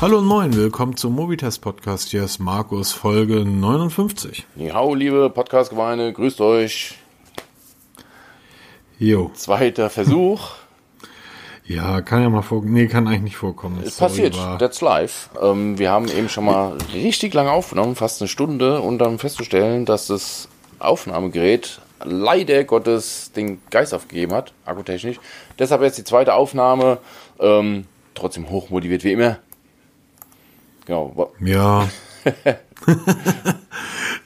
Hallo und moin, willkommen zum Mobitest Podcast. Hier ist Markus, Folge 59. Hallo, liebe Podcast-Gemeinde, grüßt euch. Jo. Zweiter Versuch. Ja, kann ja mal vorkommen. Nee, kann eigentlich nicht vorkommen. Es passiert, war- that's live. Ähm, wir haben eben schon mal richtig lange aufgenommen, fast eine Stunde, und dann festzustellen, dass das Aufnahmegerät leider Gottes den Geist aufgegeben hat, akkutechnisch. Deshalb jetzt die zweite Aufnahme. Ähm, trotzdem hochmotiviert wie immer. Wa- Ja.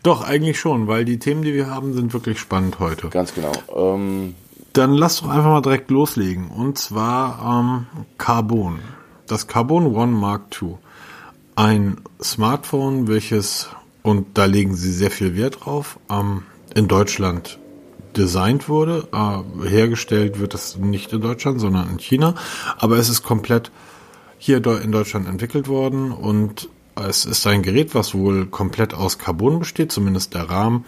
Doch, eigentlich schon, weil die Themen, die wir haben, sind wirklich spannend heute. Ganz genau. Ähm, Dann lass doch einfach mal direkt loslegen. Und zwar ähm, Carbon. Das Carbon One Mark II. Ein Smartphone, welches, und da legen sie sehr viel Wert drauf, ähm, in Deutschland designt wurde. Äh, hergestellt wird es nicht in Deutschland, sondern in China. Aber es ist komplett hier in Deutschland entwickelt worden und es ist ein Gerät, was wohl komplett aus Carbon besteht, zumindest der Rahmen.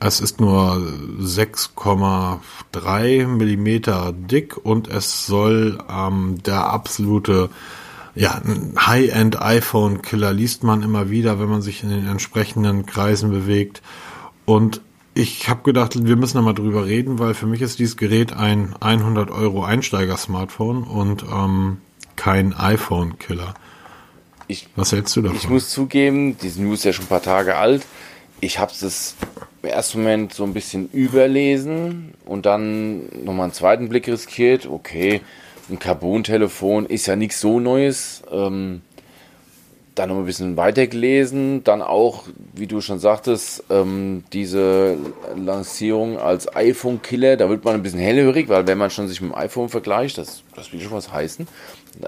Es ist nur 6,3 Millimeter dick und es soll ähm, der absolute ja, High-End iPhone-Killer liest man immer wieder, wenn man sich in den entsprechenden Kreisen bewegt. Und ich habe gedacht, wir müssen da mal drüber reden, weil für mich ist dieses Gerät ein 100 Euro Einsteiger-Smartphone und ähm, kein iPhone-Killer. Was hältst du davon? Ich muss zugeben, diese News ist ja schon ein paar Tage alt. Ich habe es im ersten Moment so ein bisschen überlesen und dann nochmal einen zweiten Blick riskiert. Okay, ein Carbon-Telefon ist ja nichts so Neues. Ähm, dann noch ein bisschen weiter gelesen. Dann auch, wie du schon sagtest, ähm, diese Lancierung als iPhone-Killer. Da wird man ein bisschen hellhörig, weil wenn man schon sich mit dem iPhone vergleicht, das, das will schon was heißen.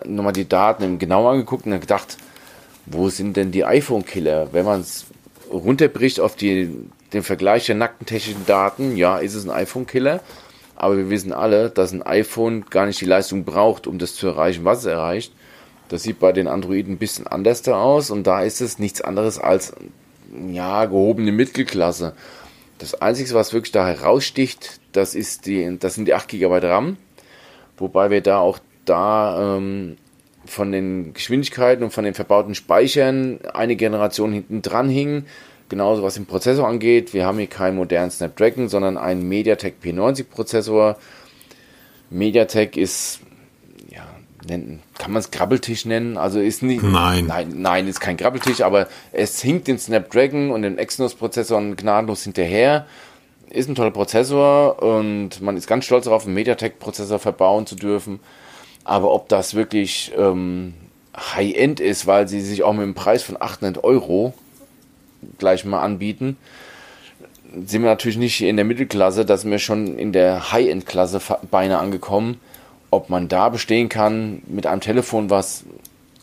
Nochmal die Daten genau angeguckt und dann gedacht, wo sind denn die iPhone-Killer? Wenn man es runterbricht auf die, den Vergleich der nackten technischen Daten, ja, ist es ein iPhone-Killer. Aber wir wissen alle, dass ein iPhone gar nicht die Leistung braucht, um das zu erreichen, was es erreicht. Das sieht bei den Androiden ein bisschen anders da aus und da ist es nichts anderes als ja, gehobene Mittelklasse. Das Einzige, was wirklich da heraussticht, das, ist die, das sind die 8 GB RAM. Wobei wir da auch da ähm, von den Geschwindigkeiten und von den verbauten Speichern eine Generation hinten dran hingen. Genauso was den Prozessor angeht. Wir haben hier keinen modernen Snapdragon, sondern einen MediaTek P90 Prozessor. MediaTek ist, ja, kann man es Krabbeltisch nennen? Also ist nicht. Nein. Nein, nein, ist kein Krabbeltisch, aber es hinkt den Snapdragon und den Exynos Prozessoren gnadenlos hinterher. Ist ein toller Prozessor und man ist ganz stolz darauf, einen MediaTek Prozessor verbauen zu dürfen. Aber ob das wirklich ähm, High-End ist, weil sie sich auch mit einem Preis von 800 Euro gleich mal anbieten, sind wir natürlich nicht in der Mittelklasse, da sind wir schon in der High-End-Klasse beinahe angekommen. Ob man da bestehen kann mit einem Telefon, was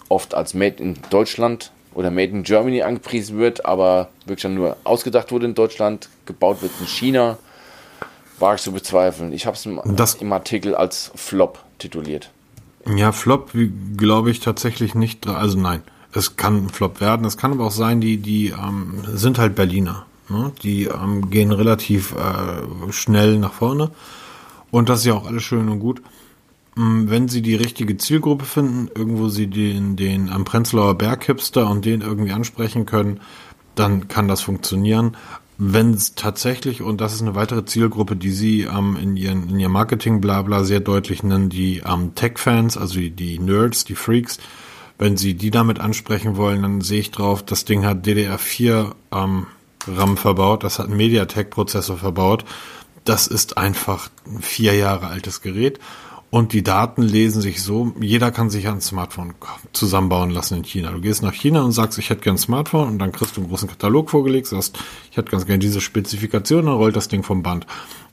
oft als Made in Deutschland oder Made in Germany angepriesen wird, aber wirklich dann nur ausgedacht wurde in Deutschland, gebaut wird in China, wage ich zu bezweifeln. Ich habe es im, im Artikel als Flop tituliert. Ja, Flop glaube ich tatsächlich nicht. Also nein, es kann ein Flop werden. Es kann aber auch sein, die, die ähm, sind halt Berliner. Ne? Die ähm, gehen relativ äh, schnell nach vorne. Und das ist ja auch alles schön und gut. Mm, Wenn sie die richtige Zielgruppe finden, irgendwo sie den, den am Prenzlauer Berg Hipster und den irgendwie ansprechen können, dann kann das funktionieren. Wenn es tatsächlich, und das ist eine weitere Zielgruppe, die sie ähm, in, ihren, in ihrem Marketing blabla sehr deutlich nennen, die ähm, Tech-Fans, also die, die Nerds, die Freaks, wenn sie die damit ansprechen wollen, dann sehe ich drauf, das Ding hat DDR4 ähm, RAM verbaut, das hat einen MediaTek-Prozessor verbaut. Das ist einfach ein vier Jahre altes Gerät. Und die Daten lesen sich so, jeder kann sich ein Smartphone zusammenbauen lassen in China. Du gehst nach China und sagst, ich hätte gern ein Smartphone und dann kriegst du einen großen Katalog vorgelegt, sagst, ich hätte ganz gern diese Spezifikation, dann rollt das Ding vom Band.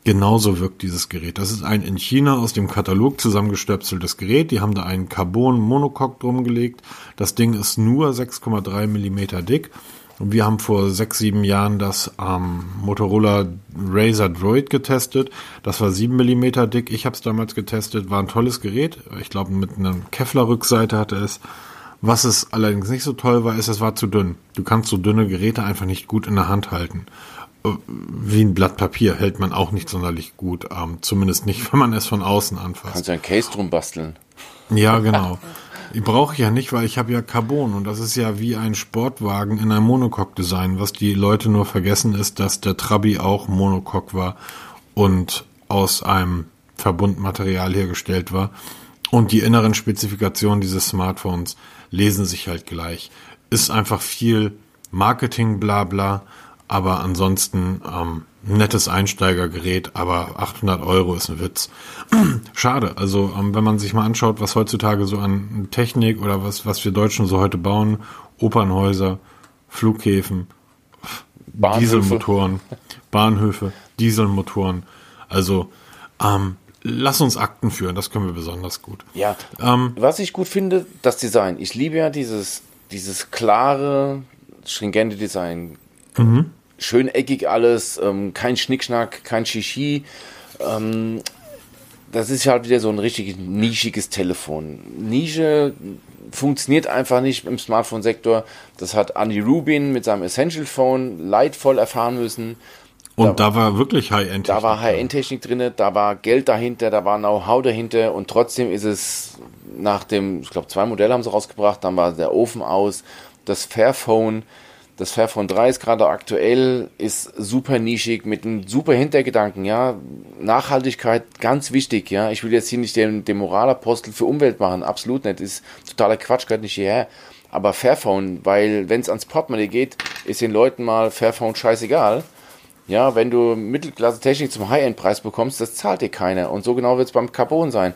Genauso wirkt dieses Gerät. Das ist ein in China aus dem Katalog zusammengestöpseltes Gerät. Die haben da einen Carbon-Monocoque drum gelegt. Das Ding ist nur 6,3 Millimeter dick. Und wir haben vor sechs, sieben Jahren das ähm, Motorola Razer Droid getestet. Das war sieben Millimeter dick. Ich habe es damals getestet. War ein tolles Gerät. Ich glaube, mit einer Kevlar-Rückseite hatte es. Was es allerdings nicht so toll war, ist, es war zu dünn. Du kannst so dünne Geräte einfach nicht gut in der Hand halten. Äh, Wie ein Blatt Papier hält man auch nicht sonderlich gut. Ähm, zumindest nicht, wenn man es von außen anfasst. Kannst du ein Case drum basteln? Ja, genau. Die brauche ich ja nicht, weil ich habe ja Carbon und das ist ja wie ein Sportwagen in einem Monocoque-Design. Was die Leute nur vergessen ist, dass der Trabi auch Monocoque war und aus einem Verbundmaterial hergestellt war. Und die inneren Spezifikationen dieses Smartphones lesen sich halt gleich. Ist einfach viel Marketing, bla bla, aber ansonsten ähm, nettes Einsteigergerät, aber 800 Euro ist ein Witz. Schade, also ähm, wenn man sich mal anschaut, was heutzutage so an Technik oder was, was wir Deutschen so heute bauen, Opernhäuser, Flughäfen, Bahnhöfe. Dieselmotoren, Bahnhöfe, Dieselmotoren, also ähm, lass uns Akten führen, das können wir besonders gut. Ja, ähm, was ich gut finde, das Design. Ich liebe ja dieses, dieses klare, stringente Design. Mhm. Schön eckig alles, ähm, kein Schnickschnack, kein Shishi. Ähm, das ist halt wieder so ein richtig nischiges Telefon. Nische funktioniert einfach nicht im Smartphone-Sektor. Das hat Andy Rubin mit seinem Essential Phone leidvoll erfahren müssen. Und da, da war wirklich High-End-Technik. Da war High-End-Technik drin, da war Geld dahinter, da war Know-how dahinter und trotzdem ist es nach dem, ich glaube, zwei Modelle haben sie rausgebracht, dann war der Ofen aus, das Fairphone, das Fairphone 3 ist gerade aktuell, ist super nischig, mit einem super Hintergedanken, ja. Nachhaltigkeit, ganz wichtig, ja. Ich will jetzt hier nicht den, den Moralapostel für Umwelt machen, absolut nicht, ist totaler Quatsch, gehört nicht hierher. Aber Fairphone, weil wenn es ans Portemonnaie geht, ist den Leuten mal Fairphone scheißegal ja, wenn du Mittelklasse-Technik zum High-End-Preis bekommst, das zahlt dir keiner. Und so genau wird es beim Carbon sein.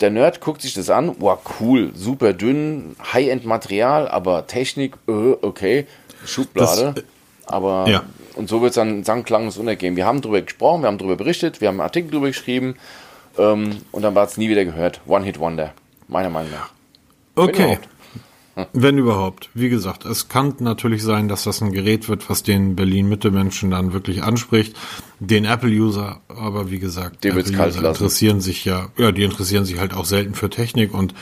Der Nerd guckt sich das an, wow, cool, super dünn, High-End-Material, aber Technik, äh, okay, Schublade. Das, äh, aber, ja. und so wird es dann sang- klanges untergehen. Wir haben darüber gesprochen, wir haben darüber berichtet, wir haben einen Artikel darüber geschrieben, ähm, und dann war es nie wieder gehört. One-Hit-Wonder, meiner Meinung nach. Okay. Wenn überhaupt. Wie gesagt, es kann natürlich sein, dass das ein Gerät wird, was den Berlin-Mitte-Menschen dann wirklich anspricht. Den Apple-User, aber wie gesagt, Apple-User interessieren sich ja, ja, die interessieren sich halt auch selten für Technik und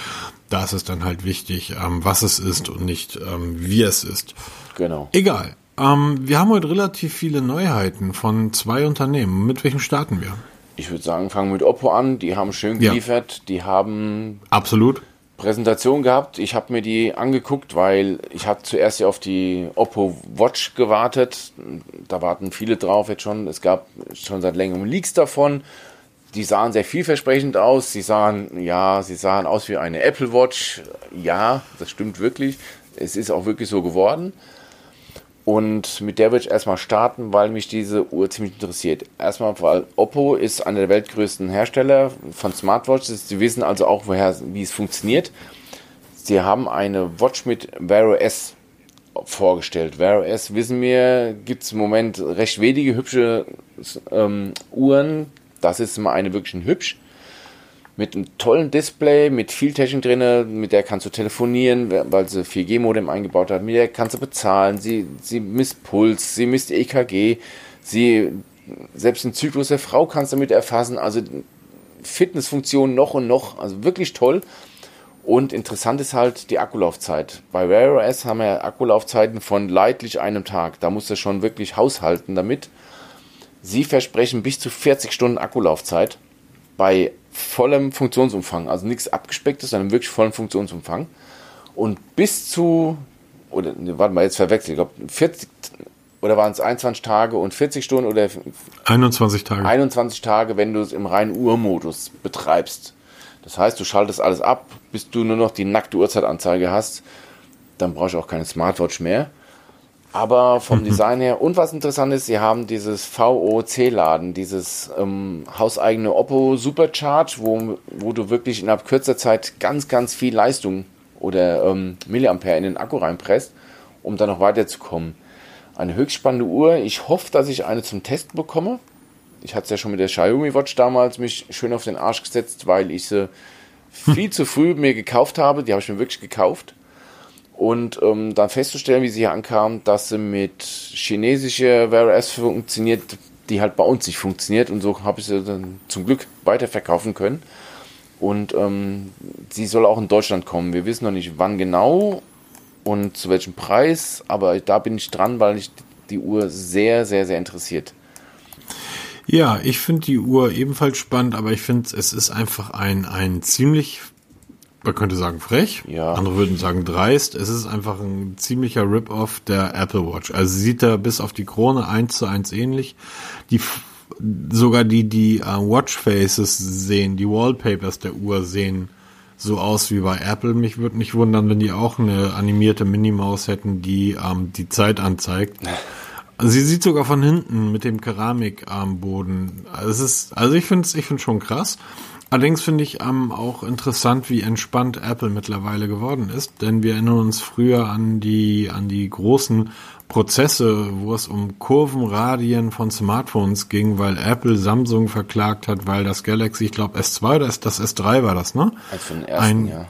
da ist es dann halt wichtig, ähm, was es ist und nicht ähm, wie es ist. Genau. Egal. Ähm, wir haben heute relativ viele Neuheiten von zwei Unternehmen. Mit welchem starten wir? Ich würde sagen, fangen wir mit Oppo an. Die haben schön geliefert. Ja. Die haben absolut Präsentation gehabt. Ich habe mir die angeguckt, weil ich habe zuerst ja auf die Oppo Watch gewartet. Da warten viele drauf jetzt schon. Es gab schon seit längerem Leaks davon. Die sahen sehr vielversprechend aus. Sie sahen, ja, sie sahen aus wie eine Apple Watch. Ja, das stimmt wirklich. Es ist auch wirklich so geworden. Und mit der würde ich erstmal starten, weil mich diese Uhr ziemlich interessiert. Erstmal, weil Oppo ist einer der weltgrößten Hersteller von Smartwatches. Sie wissen also auch, woher, wie es funktioniert. Sie haben eine Watch mit Vero S vorgestellt. Vero S, wissen wir, gibt es im Moment recht wenige hübsche ähm, Uhren. Das ist mal eine wirklich hübsch mit einem tollen Display, mit viel Technik drin, mit der kannst du telefonieren, weil sie 4G-Modem eingebaut hat, mit der kannst du bezahlen, sie, sie misst Puls, sie misst EKG, sie, selbst den Zyklus der Frau kannst du damit erfassen, also Fitnessfunktion noch und noch, also wirklich toll. Und interessant ist halt die Akkulaufzeit. Bei Wear OS haben wir Akkulaufzeiten von leidlich einem Tag. Da musst du schon wirklich haushalten damit. Sie versprechen bis zu 40 Stunden Akkulaufzeit bei vollem Funktionsumfang. Also nichts abgespecktes, sondern wirklich vollen Funktionsumfang. Und bis zu, oder ne, warte mal, jetzt verwechselt, ich glaube 40, oder waren es 21 Tage und 40 Stunden oder 21 Tage. 21 Tage, wenn du es im reinen Uhrmodus betreibst. Das heißt, du schaltest alles ab, bis du nur noch die nackte Uhrzeitanzeige hast. Dann brauchst du auch keine Smartwatch mehr aber vom mhm. Design her. Und was interessant ist, sie haben dieses VOC-Laden, dieses ähm, hauseigene Oppo Supercharge, wo, wo du wirklich innerhalb kürzer Zeit ganz, ganz viel Leistung oder ähm, Milliampere in den Akku reinpresst, um dann noch weiterzukommen. Eine höchst spannende Uhr. Ich hoffe, dass ich eine zum Testen bekomme. Ich hatte es ja schon mit der Xiaomi Watch damals mich schön auf den Arsch gesetzt, weil ich sie viel zu früh mir gekauft habe. Die habe ich mir wirklich gekauft und ähm, dann festzustellen, wie sie hier ankam, dass sie mit chinesischer OS funktioniert, die halt bei uns nicht funktioniert und so habe ich sie dann zum Glück weiterverkaufen können. Und ähm, sie soll auch in Deutschland kommen. Wir wissen noch nicht wann genau und zu welchem Preis, aber da bin ich dran, weil mich die Uhr sehr, sehr, sehr interessiert. Ja, ich finde die Uhr ebenfalls spannend, aber ich finde, es ist einfach ein, ein ziemlich man könnte sagen frech, Ja. andere würden sagen dreist. Es ist einfach ein ziemlicher Rip-Off der Apple Watch. Also sie sieht da bis auf die Krone eins zu eins ähnlich. Die sogar die die äh, Watchfaces sehen, die Wallpapers der Uhr sehen so aus wie bei Apple. Mich würde nicht wundern, wenn die auch eine animierte Minimaus hätten, die ähm, die Zeit anzeigt. Sie sieht sogar von hinten mit dem Keramikarmboden. Also es ist, also ich finde es, ich finde schon krass. Allerdings finde ich ähm, auch interessant, wie entspannt Apple mittlerweile geworden ist, denn wir erinnern uns früher an die an die großen Prozesse, wo es um Kurvenradien von Smartphones ging, weil Apple Samsung verklagt hat, weil das Galaxy, ich glaube S2 oder das S3 war das, ne? Also den ersten, ein, ja.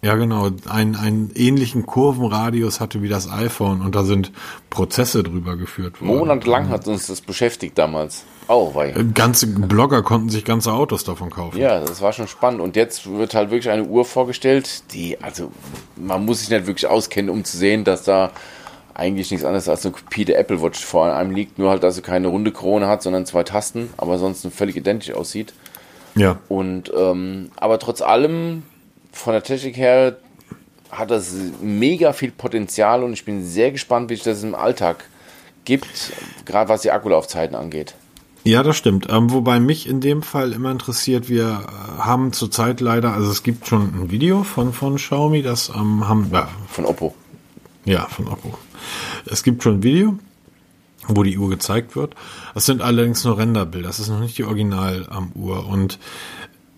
ja, genau, ein, einen ähnlichen Kurvenradius hatte wie das iPhone und da sind Prozesse drüber geführt worden. Monatelang hat uns das beschäftigt damals. Oh, weil. Ganze Blogger konnten sich ganze Autos davon kaufen. Ja, das war schon spannend. Und jetzt wird halt wirklich eine Uhr vorgestellt, die, also, man muss sich nicht wirklich auskennen, um zu sehen, dass da eigentlich nichts anderes als eine Kopie der Apple Watch vor einem liegt. Nur halt, dass sie keine runde Krone hat, sondern zwei Tasten, aber sonst völlig identisch aussieht. Ja. Und, ähm, aber trotz allem, von der Technik her, hat das mega viel Potenzial und ich bin sehr gespannt, wie sich das im Alltag gibt, gerade was die Akkulaufzeiten angeht. Ja, das stimmt. Ähm, wobei mich in dem Fall immer interessiert, wir äh, haben zurzeit leider, also es gibt schon ein Video von, von Xiaomi, das ähm, haben, ja, Von Oppo. ja, von Oppo. Es gibt schon ein Video, wo die Uhr gezeigt wird. Das sind allerdings nur Renderbilder, das ist noch nicht die Original-Uhr. Und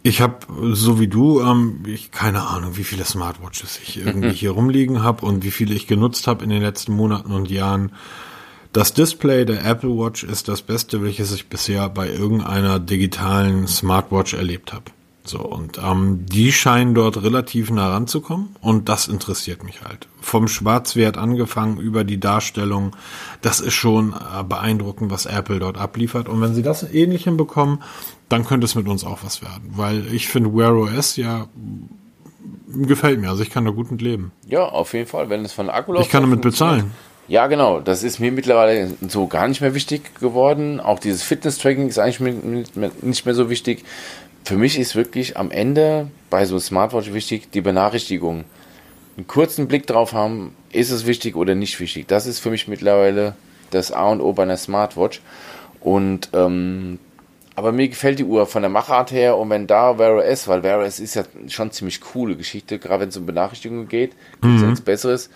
ich habe, so wie du, ähm, ich keine Ahnung, wie viele Smartwatches ich irgendwie hier rumliegen habe und wie viele ich genutzt habe in den letzten Monaten und Jahren. Das Display der Apple Watch ist das Beste, welches ich bisher bei irgendeiner digitalen Smartwatch erlebt habe. So, und ähm, die scheinen dort relativ nah ranzukommen und das interessiert mich halt. Vom Schwarzwert angefangen über die Darstellung, das ist schon äh, beeindruckend, was Apple dort abliefert. Und wenn sie das ähnlich hinbekommen, dann könnte es mit uns auch was werden. Weil ich finde Wear OS ja gefällt mir, also ich kann da gut mit leben. Ja, auf jeden Fall, wenn es von Akkulaufzeit Ich kann damit bezahlen. Ja, genau. Das ist mir mittlerweile so gar nicht mehr wichtig geworden. Auch dieses Fitness-Tracking ist eigentlich nicht mehr, so wichtig. Für mich ist wirklich am Ende bei so einem Smartwatch wichtig die Benachrichtigung. Einen kurzen Blick drauf haben, ist es wichtig oder nicht wichtig. Das ist für mich mittlerweile das A und O bei einer Smartwatch. Und ähm, aber mir gefällt die Uhr von der Machart her und wenn da Wear OS, weil Wear OS ist ja schon ziemlich coole Geschichte, gerade wenn es um Benachrichtigungen geht, gibt es ja nichts Besseres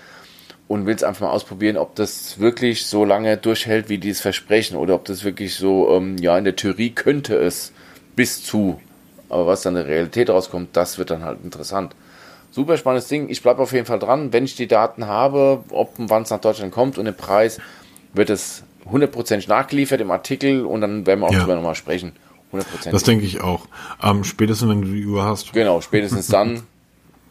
und will es einfach mal ausprobieren, ob das wirklich so lange durchhält, wie die es versprechen oder ob das wirklich so, ähm, ja, in der Theorie könnte es bis zu, aber was dann in der Realität rauskommt, das wird dann halt interessant. Super spannendes Ding. Ich bleibe auf jeden Fall dran. Wenn ich die Daten habe, ob und wann es nach Deutschland kommt und den Preis, wird es hundertprozentig nachgeliefert im Artikel und dann werden wir auch Ja. drüber nochmal sprechen. Hundertprozentig. Das denke ich auch. Ähm, spätestens wenn du die Uhr hast. Genau, spätestens dann,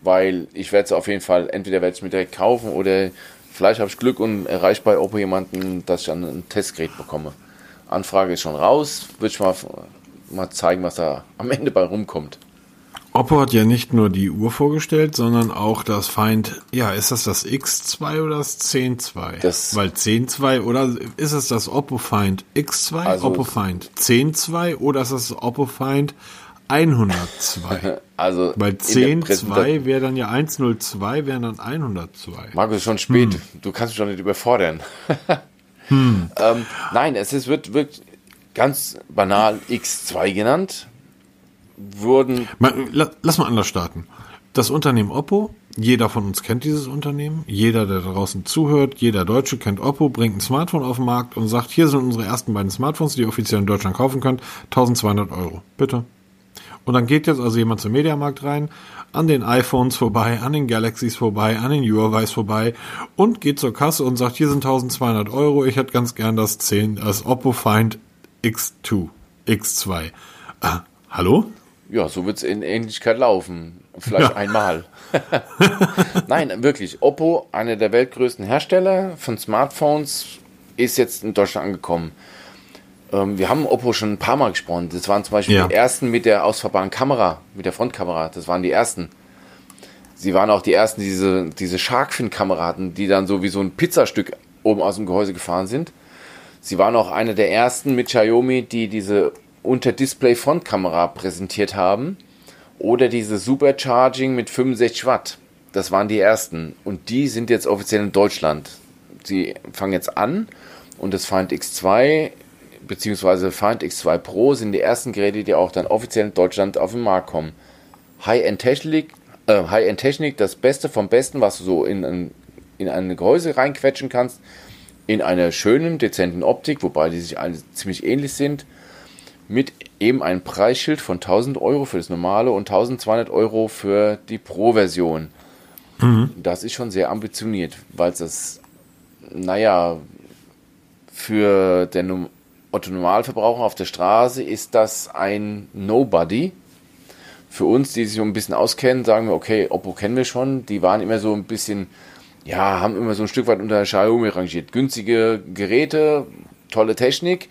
weil ich werde es auf jeden Fall, entweder werde ich mir direkt kaufen oder vielleicht habe ich Glück und erreiche bei Oppo jemanden, dass ich dann ein Testgerät bekomme. Anfrage ist schon raus, würde ich mal, mal zeigen, was da am Ende bei rumkommt. Oppo hat ja nicht nur die Uhr vorgestellt, sondern auch das Find, ja, ist das das X2 oder das 10.2? Das- Weil 10.2 oder ist es das Oppo Find X2, Also- Oppo Find 10.2 oder ist es das Oppo Find 102? Also Weil der Präsenta- 10.2 wäre dann ja 102, wäre dann 102. Markus, ist schon spät. Hm. Du kannst mich doch nicht überfordern. ähm, nein, es ist, wird, wird ganz banal X2 genannt. Wurden Man, la, lass mal anders starten. Das Unternehmen Oppo, jeder von uns kennt dieses Unternehmen, jeder, der draußen zuhört, jeder Deutsche kennt Oppo, bringt ein Smartphone auf den Markt und sagt, hier sind unsere ersten beiden Smartphones, die ihr offiziell in Deutschland kaufen könnt, 1200 Euro, bitte. Und dann geht jetzt also jemand zum Mediamarkt rein, an den iPhones vorbei, an den Galaxies vorbei, an den Huawei's vorbei und geht zur Kasse und sagt, hier sind 1200 Euro, ich hätte ganz gern das 10, das Oppo Find X2, X2. Ah, hallo? Ja, so wird es in Ähnlichkeit laufen. Vielleicht Ja. einmal. Nein, wirklich. Oppo, einer der weltgrößten Hersteller von Smartphones, ist jetzt in Deutschland angekommen. Ähm, wir haben Oppo schon ein paar Mal gesprochen. Das waren zum Beispiel Ja. die ersten mit der ausfahrbaren Kamera, mit der Frontkamera. Das waren die ersten. Sie waren auch die ersten, die diese, diese Sharkfin-Kamera hatten, die dann so wie so ein Pizzastück oben aus dem Gehäuse gefahren sind. Sie waren auch eine der ersten mit Xiaomi, die diese Unter-Display-Frontkamera präsentiert haben. Oder diese Supercharging mit 65 Watt. Das waren die ersten. Und die sind jetzt offiziell in Deutschland. Sie fangen jetzt an und das Find X2 bzw. Find X2 Pro sind die ersten Geräte, die auch dann offiziell in Deutschland auf den Markt kommen. High-End-Technik, äh, High-End-Technik, das Beste vom Besten, was du so in ein, in ein Gehäuse reinquetschen kannst, in einer schönen, dezenten Optik, wobei die sich alle ziemlich ähnlich sind, mit eben einem Preisschild von 1000 Euro für das normale und 1200 Euro für die Pro-Version. Mhm. Das ist schon sehr ambitioniert, weil es das, naja, für den Otto Normalverbraucher auf der Straße ist das ein Nobody. Für uns, die sich so ein bisschen auskennen, sagen wir, okay, Oppo kennen wir schon. Die waren immer so ein bisschen, ja, haben immer so ein Stück weit unter Xiaomi rangiert. Günstige Geräte, tolle Technik.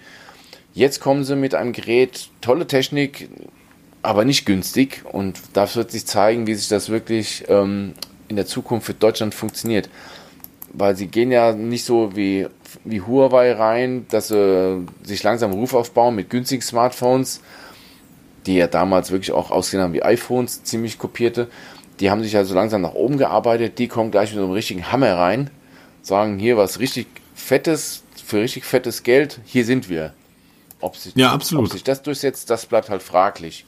Jetzt kommen sie mit einem Gerät, tolle Technik, aber nicht günstig. Und das wird sich zeigen, wie sich das wirklich ähm, in der Zukunft für Deutschland funktioniert. Weil sie gehen ja nicht so wie wie Huawei rein, dass sie sich langsam Ruf aufbauen mit günstigen Smartphones, die ja damals wirklich auch ausgesehen haben wie iPhones, ziemlich kopierte. Die haben sich also langsam nach oben gearbeitet. Die kommen gleich mit so einem richtigen Hammer rein, sagen hier was richtig Fettes, für richtig fettes Geld, hier sind wir. Ob sich, ja, absolut. ob sich das durchsetzt, das bleibt halt fraglich.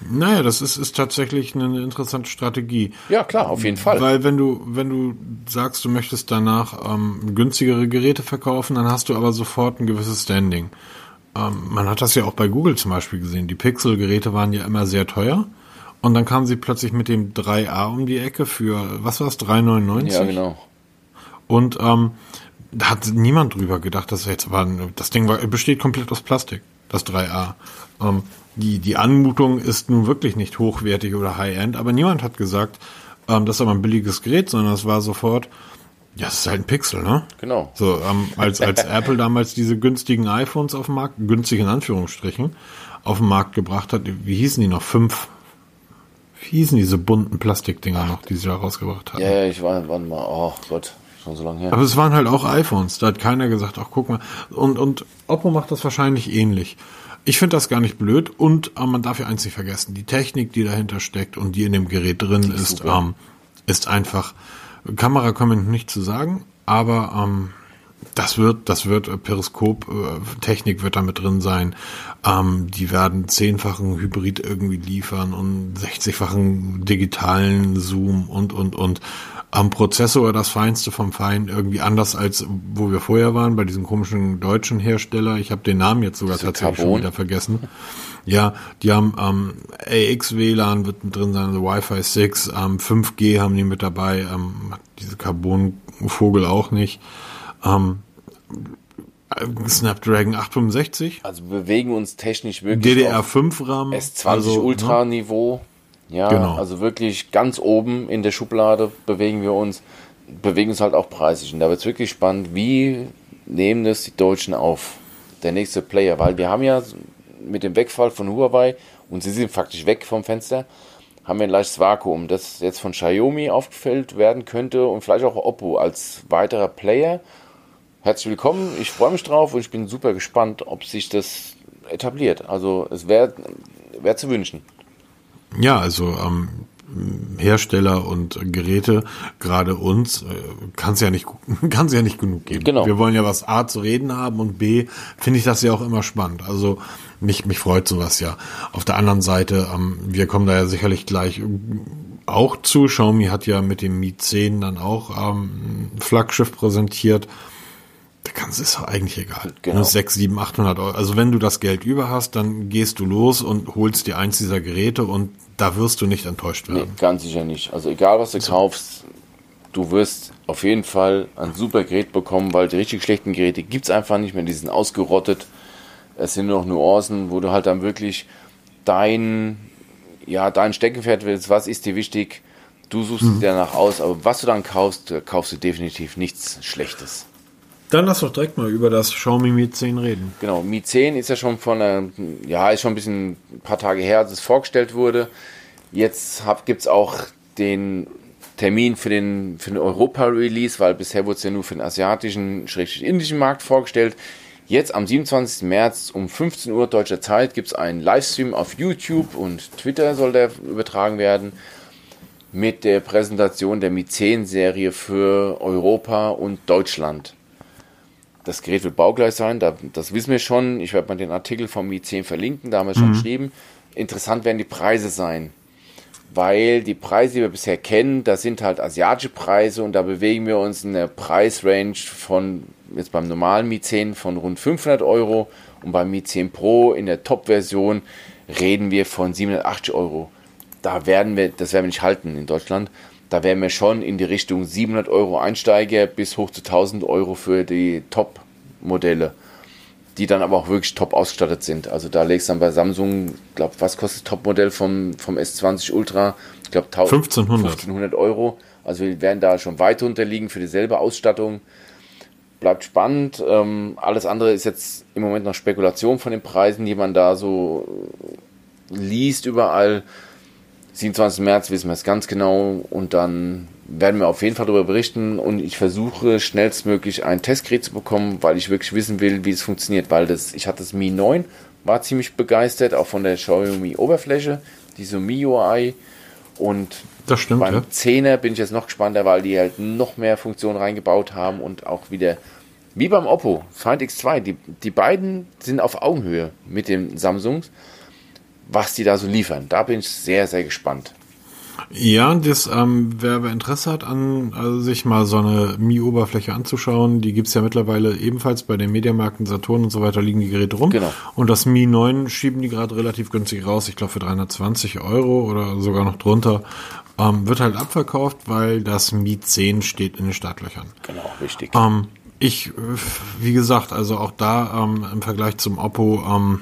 Naja, das ist, ist tatsächlich eine interessante Strategie. Ja, klar, auf jeden Fall. Weil wenn du, wenn du sagst, du möchtest danach ähm, günstigere Geräte verkaufen, dann hast du aber sofort ein gewisses Standing. Ähm, man hat das ja auch bei Google zum Beispiel gesehen. Die Pixel-Geräte waren ja immer sehr teuer. Und dann kamen sie plötzlich mit dem 3A um die Ecke für, was war es, 3,99? Ja, genau. Und ähm, da hat niemand drüber gedacht, dass jetzt war, das Ding war, besteht komplett aus Plastik, das 3A. Ähm, die, die Anmutung ist nun wirklich nicht hochwertig oder High-End, aber niemand hat gesagt, ähm, das ist aber ein billiges Gerät, sondern es war sofort, ja, es ist halt ein Pixel, ne? Genau. So, ähm, als, als Apple damals diese günstigen iPhones auf dem Markt, günstig in Anführungsstrichen, auf den Markt gebracht hat, wie hießen die noch? Fünf, wie hießen diese bunten Plastikdinger noch, die sie da rausgebracht haben? Ja, ja, ich war, warte mal, oh Gott, schon so lange her. Aber es waren halt auch iPhones, da hat keiner gesagt, ach guck mal. Und, und Oppo macht das wahrscheinlich ähnlich. Ich finde das gar nicht blöd und äh, man darf ja eins nicht vergessen, die Technik, die dahinter steckt und die in dem Gerät drin ist, ist, ähm, ist einfach, Kamera kann man nicht zu sagen, aber ähm, das wird, das wird äh, Periskop-Technik äh, wird damit drin sein. Ähm, die werden zehnfachen Hybrid irgendwie liefern und 60-fachen digitalen Zoom und, und, und am Prozessor das Feinste vom Fein, irgendwie anders als wo wir vorher waren, bei diesem komischen deutschen Hersteller. Ich habe den Namen jetzt sogar tatsächlich Carbon. schon wieder vergessen. Ja, die haben ähm, AX-WLAN wird mit drin sein, also Wi-Fi 6, ähm, 5G haben die mit dabei, ähm, diese Carbon-Vogel auch nicht. Ähm, Snapdragon 865. Also bewegen uns technisch wirklich DDR5 RAM. S20 also, Ultra Niveau. Ja, genau. also wirklich ganz oben in der Schublade bewegen wir uns, bewegen uns halt auch preisig. Und da wird es wirklich spannend, wie nehmen das die Deutschen auf? Der nächste Player, weil wir haben ja mit dem Wegfall von Huawei und sie sind faktisch weg vom Fenster, haben wir ein leichtes Vakuum, das jetzt von Xiaomi aufgefüllt werden könnte und vielleicht auch Oppo als weiterer Player. Herzlich willkommen, ich freue mich drauf und ich bin super gespannt, ob sich das etabliert. Also es wäre wär zu wünschen. Ja, also ähm, Hersteller und Geräte, gerade uns, äh, kann es ja nicht kann ja nicht genug geben. Genau. Wir wollen ja was A zu reden haben und B finde ich das ja auch immer spannend. Also mich mich freut sowas ja. Auf der anderen Seite, ähm, wir kommen da ja sicherlich gleich auch zu. Xiaomi hat ja mit dem Mi 10 dann auch ähm, Flaggschiff präsentiert. Da kannst ist eigentlich egal. Genau. 6, 7, 800 Euro. Also wenn du das Geld über hast, dann gehst du los und holst dir eins dieser Geräte und da wirst du nicht enttäuscht werden. Nee, ganz sicher nicht. Also egal was du also. kaufst, du wirst auf jeden Fall ein super Gerät bekommen, weil die richtig schlechten Geräte gibt es einfach nicht mehr. Die sind ausgerottet. Es sind nur noch Nuancen, wo du halt dann wirklich dein, ja, dein Steckenpferd willst. Was ist dir wichtig? Du suchst mhm. dir danach aus, aber was du dann kaufst, kaufst du definitiv nichts Schlechtes. Dann lass doch direkt mal über das Xiaomi Mi 10 reden. Genau, Mi 10 ist ja schon von, äh, ja, ist schon ein bisschen ein paar Tage her, als es vorgestellt wurde. Jetzt gibt es auch den Termin für den, für den Europa-Release, weil bisher wurde es ja nur für den asiatischen, schrägstrich indischen Markt vorgestellt. Jetzt am 27. März um 15 Uhr deutscher Zeit gibt es einen Livestream auf YouTube und Twitter soll der übertragen werden mit der Präsentation der Mi 10 Serie für Europa und Deutschland. Das Gerät wird baugleich sein, das wissen wir schon. Ich werde mal den Artikel vom Mi 10 verlinken, da haben wir schon mhm. geschrieben. Interessant werden die Preise sein weil die Preise, die wir bisher kennen, das sind halt asiatische Preise und da bewegen wir uns in der Preisrange von, jetzt beim normalen Mi 10 von rund 500 Euro und beim Mi 10 Pro in der Top-Version reden wir von 780 Euro. Da werden wir, das werden wir nicht halten in Deutschland, da werden wir schon in die Richtung 700 Euro Einsteiger bis hoch zu 1000 Euro für die Top-Modelle die dann aber auch wirklich top ausgestattet sind. Also da legst du dann bei Samsung, glaube was kostet das Topmodell vom, vom S20 Ultra? Ich glaube 1500. 1500 Euro. Also wir werden da schon weit unterliegen für dieselbe Ausstattung. Bleibt spannend. Ähm, alles andere ist jetzt im Moment noch Spekulation von den Preisen, die man da so liest überall. 27. März wissen wir es ganz genau. Und dann werden wir auf jeden Fall darüber berichten. Und ich versuche schnellstmöglich ein Testgerät zu bekommen, weil ich wirklich wissen will, wie es funktioniert, weil das, ich hatte das Mi 9, war ziemlich begeistert, auch von der Xiaomi Oberfläche, diese Mi UI und das stimmt, beim ja. 10er bin ich jetzt noch gespannter, weil die halt noch mehr Funktionen reingebaut haben und auch wieder wie beim Oppo Find X2, die, die beiden sind auf Augenhöhe mit den Samsungs, was die da so liefern. Da bin ich sehr, sehr gespannt. Ja, das, ähm, wer, wer Interesse hat, an also sich mal so eine Mi-Oberfläche anzuschauen, die gibt's ja mittlerweile ebenfalls bei den Mediamarkten, Saturn und so weiter liegen die Geräte rum. Genau. Und das Mi 9 schieben die gerade relativ günstig raus, ich glaube für 320 Euro oder sogar noch drunter. Ähm, wird halt abverkauft, weil das Mi 10 steht in den Startlöchern. Genau, richtig. Ähm, ich, wie gesagt, also auch da ähm, im Vergleich zum Oppo, ähm,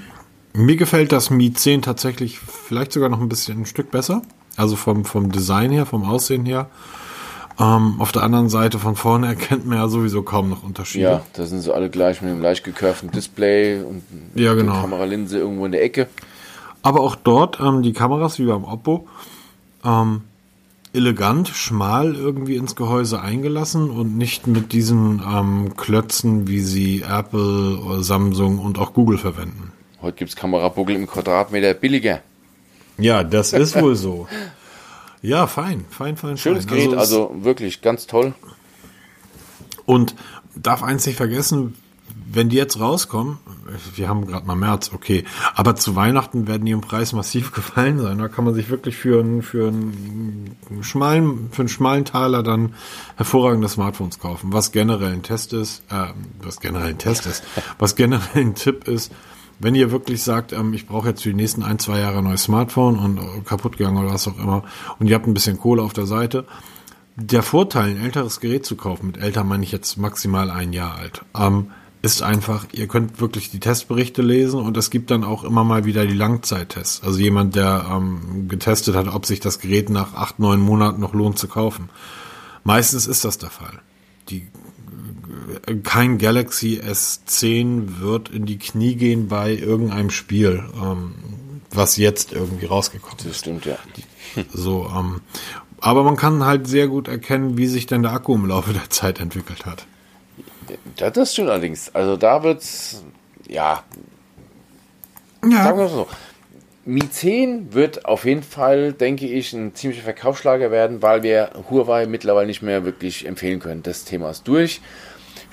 mir gefällt das Mi 10 tatsächlich vielleicht sogar noch ein bisschen ein Stück besser. Also vom, vom Design her, vom Aussehen her. Ähm, auf der anderen Seite von vorne erkennt man ja sowieso kaum noch Unterschiede. Ja, da sind sie alle gleich mit einem leicht gekurften Display und ja, genau. Kameralinse irgendwo in der Ecke. Aber auch dort ähm, die Kameras wie beim Oppo ähm, elegant, schmal irgendwie ins Gehäuse eingelassen und nicht mit diesen ähm, Klötzen, wie sie Apple, Samsung und auch Google verwenden. Heute gibt es Kamerabuckel im Quadratmeter billiger. Ja, das ist wohl so. Ja, fein, fein, fein, Schönes fein. Gerät, also, also wirklich ganz toll. Und darf eins nicht vergessen, wenn die jetzt rauskommen, wir haben gerade mal März, okay, aber zu Weihnachten werden die im Preis massiv gefallen sein. Da kann man sich wirklich für einen, für einen schmalen, für einen schmalen Taler dann hervorragende Smartphones kaufen. Was generell ein Test ist, äh, was generell ein Test ist, was generell ein Tipp ist, wenn ihr wirklich sagt, ähm, ich brauche jetzt für die nächsten ein, zwei Jahre ein neues Smartphone und äh, kaputt gegangen oder was auch immer und ihr habt ein bisschen Kohle auf der Seite, der Vorteil, ein älteres Gerät zu kaufen, mit älter meine ich jetzt maximal ein Jahr alt, ähm, ist einfach, ihr könnt wirklich die Testberichte lesen und es gibt dann auch immer mal wieder die Langzeittests. Also jemand, der ähm, getestet hat, ob sich das Gerät nach acht, neun Monaten noch lohnt zu kaufen. Meistens ist das der Fall. Die kein Galaxy S10 wird in die Knie gehen bei irgendeinem Spiel, ähm, was jetzt irgendwie rausgekommen ist. Das stimmt, ja. So, ähm, aber man kann halt sehr gut erkennen, wie sich denn der Akku im Laufe der Zeit entwickelt hat. Ja, das stimmt allerdings. Also da wird's, ja, ja. sagen wir so. Mi 10 wird auf jeden Fall, denke ich, ein ziemlicher Verkaufsschlager werden, weil wir Huawei mittlerweile nicht mehr wirklich empfehlen können. Das Thema ist durch.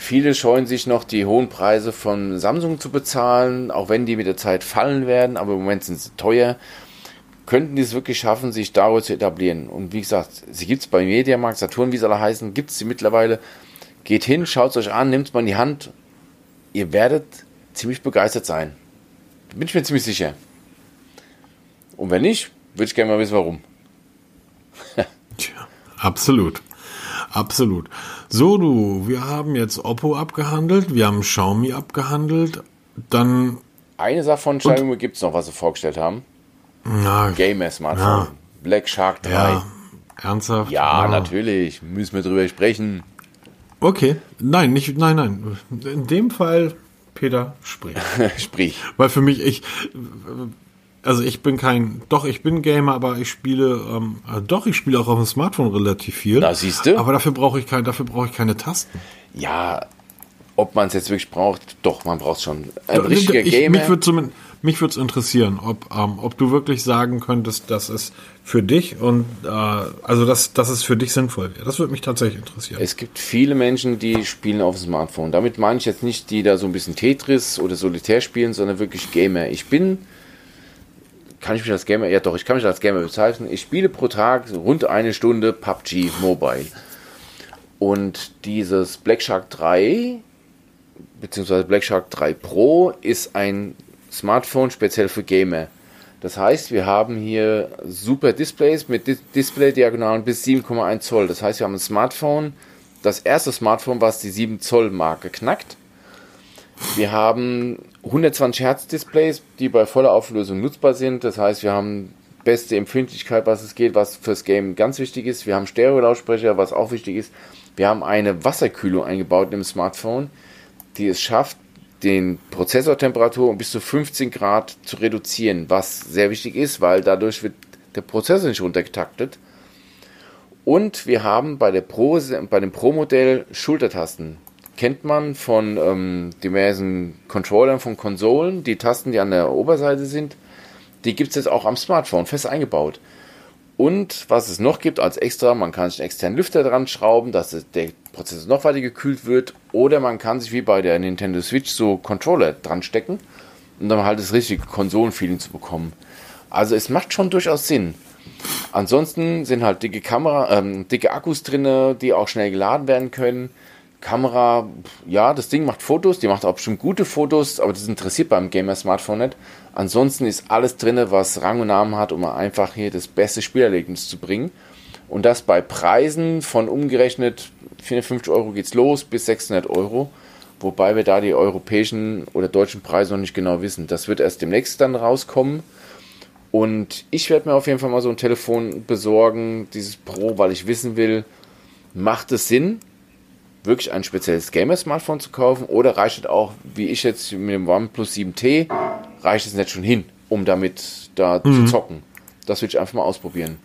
Viele scheuen sich noch, die hohen Preise von Samsung zu bezahlen, auch wenn die mit der Zeit fallen werden, aber im Moment sind sie teuer. Könnten die es wirklich schaffen, sich darüber zu etablieren? Und wie gesagt, sie gibt es bei Mediamarkt, Saturn, wie sie alle heißen, gibt es sie mittlerweile. Geht hin, schaut es euch an, nehmt es mal in die Hand. Ihr werdet ziemlich begeistert sein. Bin ich mir ziemlich sicher. Und wenn nicht, würde ich gerne mal wissen, warum. Tja, absolut. Absolut. So, du, wir haben jetzt Oppo abgehandelt, wir haben Xiaomi abgehandelt, dann. Eine Sache von Xiaomi gibt es noch, was sie vorgestellt haben. Na, Gamer-Smartphone. Ja. Black Shark 3. Ja, ernsthaft? Ja, ja, natürlich. Müssen wir drüber sprechen. Okay. Nein, nicht, nein, nein. In dem Fall, Peter, sprich. sprich. Weil für mich, ich, also ich bin kein, doch, ich bin Gamer, aber ich spiele, ähm, äh, doch, ich spiele auch auf dem Smartphone relativ viel. Da siehst du. Aber dafür brauche ich kein, dafür brauche ich keine Tasten. Ja, ob man es jetzt wirklich braucht, doch, man braucht schon. Ein richtiger ich, Gamer. Mich würde mich würde es interessieren, ob, ähm, ob du wirklich sagen könntest, dass es für dich und äh, also dass, dass es für dich sinnvoll wäre. Das würde mich tatsächlich interessieren. Es gibt viele Menschen, die spielen auf dem Smartphone. Damit meine ich jetzt nicht, die da so ein bisschen Tetris oder Solitär spielen, sondern wirklich Gamer. Ich bin, kann ich mich als Gamer, ja doch, ich kann mich als Gamer bezeichnen. Ich spiele pro Tag rund eine Stunde PUBG Mobile. Und dieses Black Shark 3 beziehungsweise Black Shark 3 Pro ist ein Smartphone speziell für Gamer. Das heißt, wir haben hier super Displays mit Display-Diagonalen bis 7,1 Zoll. Das heißt, wir haben ein Smartphone, das erste Smartphone, was die 7 Zoll Marke knackt. Wir haben 120 Hertz Displays, die bei voller Auflösung nutzbar sind. Das heißt, wir haben beste Empfindlichkeit, was es geht, was fürs Game ganz wichtig ist. Wir haben Stereo-Lautsprecher, was auch wichtig ist. Wir haben eine Wasserkühlung eingebaut im Smartphone, die es schafft, den Prozessortemperatur um bis zu 15 Grad zu reduzieren, was sehr wichtig ist, weil dadurch wird der Prozessor nicht runtergetaktet. Und wir haben bei, der Pro, bei dem Pro-Modell Schultertasten. Kennt man von ähm, diversen Controllern von Konsolen, die Tasten, die an der Oberseite sind, die gibt es jetzt auch am Smartphone fest eingebaut. Und was es noch gibt als extra, man kann sich einen externen Lüfter dran schrauben, dass der Prozessor noch weiter gekühlt wird. Oder man kann sich wie bei der Nintendo Switch so Controller dran stecken, um dann halt das richtige Konsolenfeeling zu bekommen. Also es macht schon durchaus Sinn. Ansonsten sind halt dicke Kamera, ähm, dicke Akkus drin, die auch schnell geladen werden können. Kamera, ja, das Ding macht Fotos, die macht auch bestimmt gute Fotos, aber das interessiert beim Gamer-Smartphone nicht. Ansonsten ist alles drin, was Rang und Namen hat, um einfach hier das beste Spielerlebnis zu bringen. Und das bei Preisen von umgerechnet 450 Euro geht's los bis 600 Euro. Wobei wir da die europäischen oder deutschen Preise noch nicht genau wissen. Das wird erst demnächst dann rauskommen. Und ich werde mir auf jeden Fall mal so ein Telefon besorgen, dieses Pro, weil ich wissen will, macht es Sinn, wirklich ein spezielles Gamer-Smartphone zu kaufen oder reicht es auch, wie ich jetzt mit dem OnePlus 7T, reicht es nicht schon hin, um damit da mhm. zu zocken. Das will ich einfach mal ausprobieren.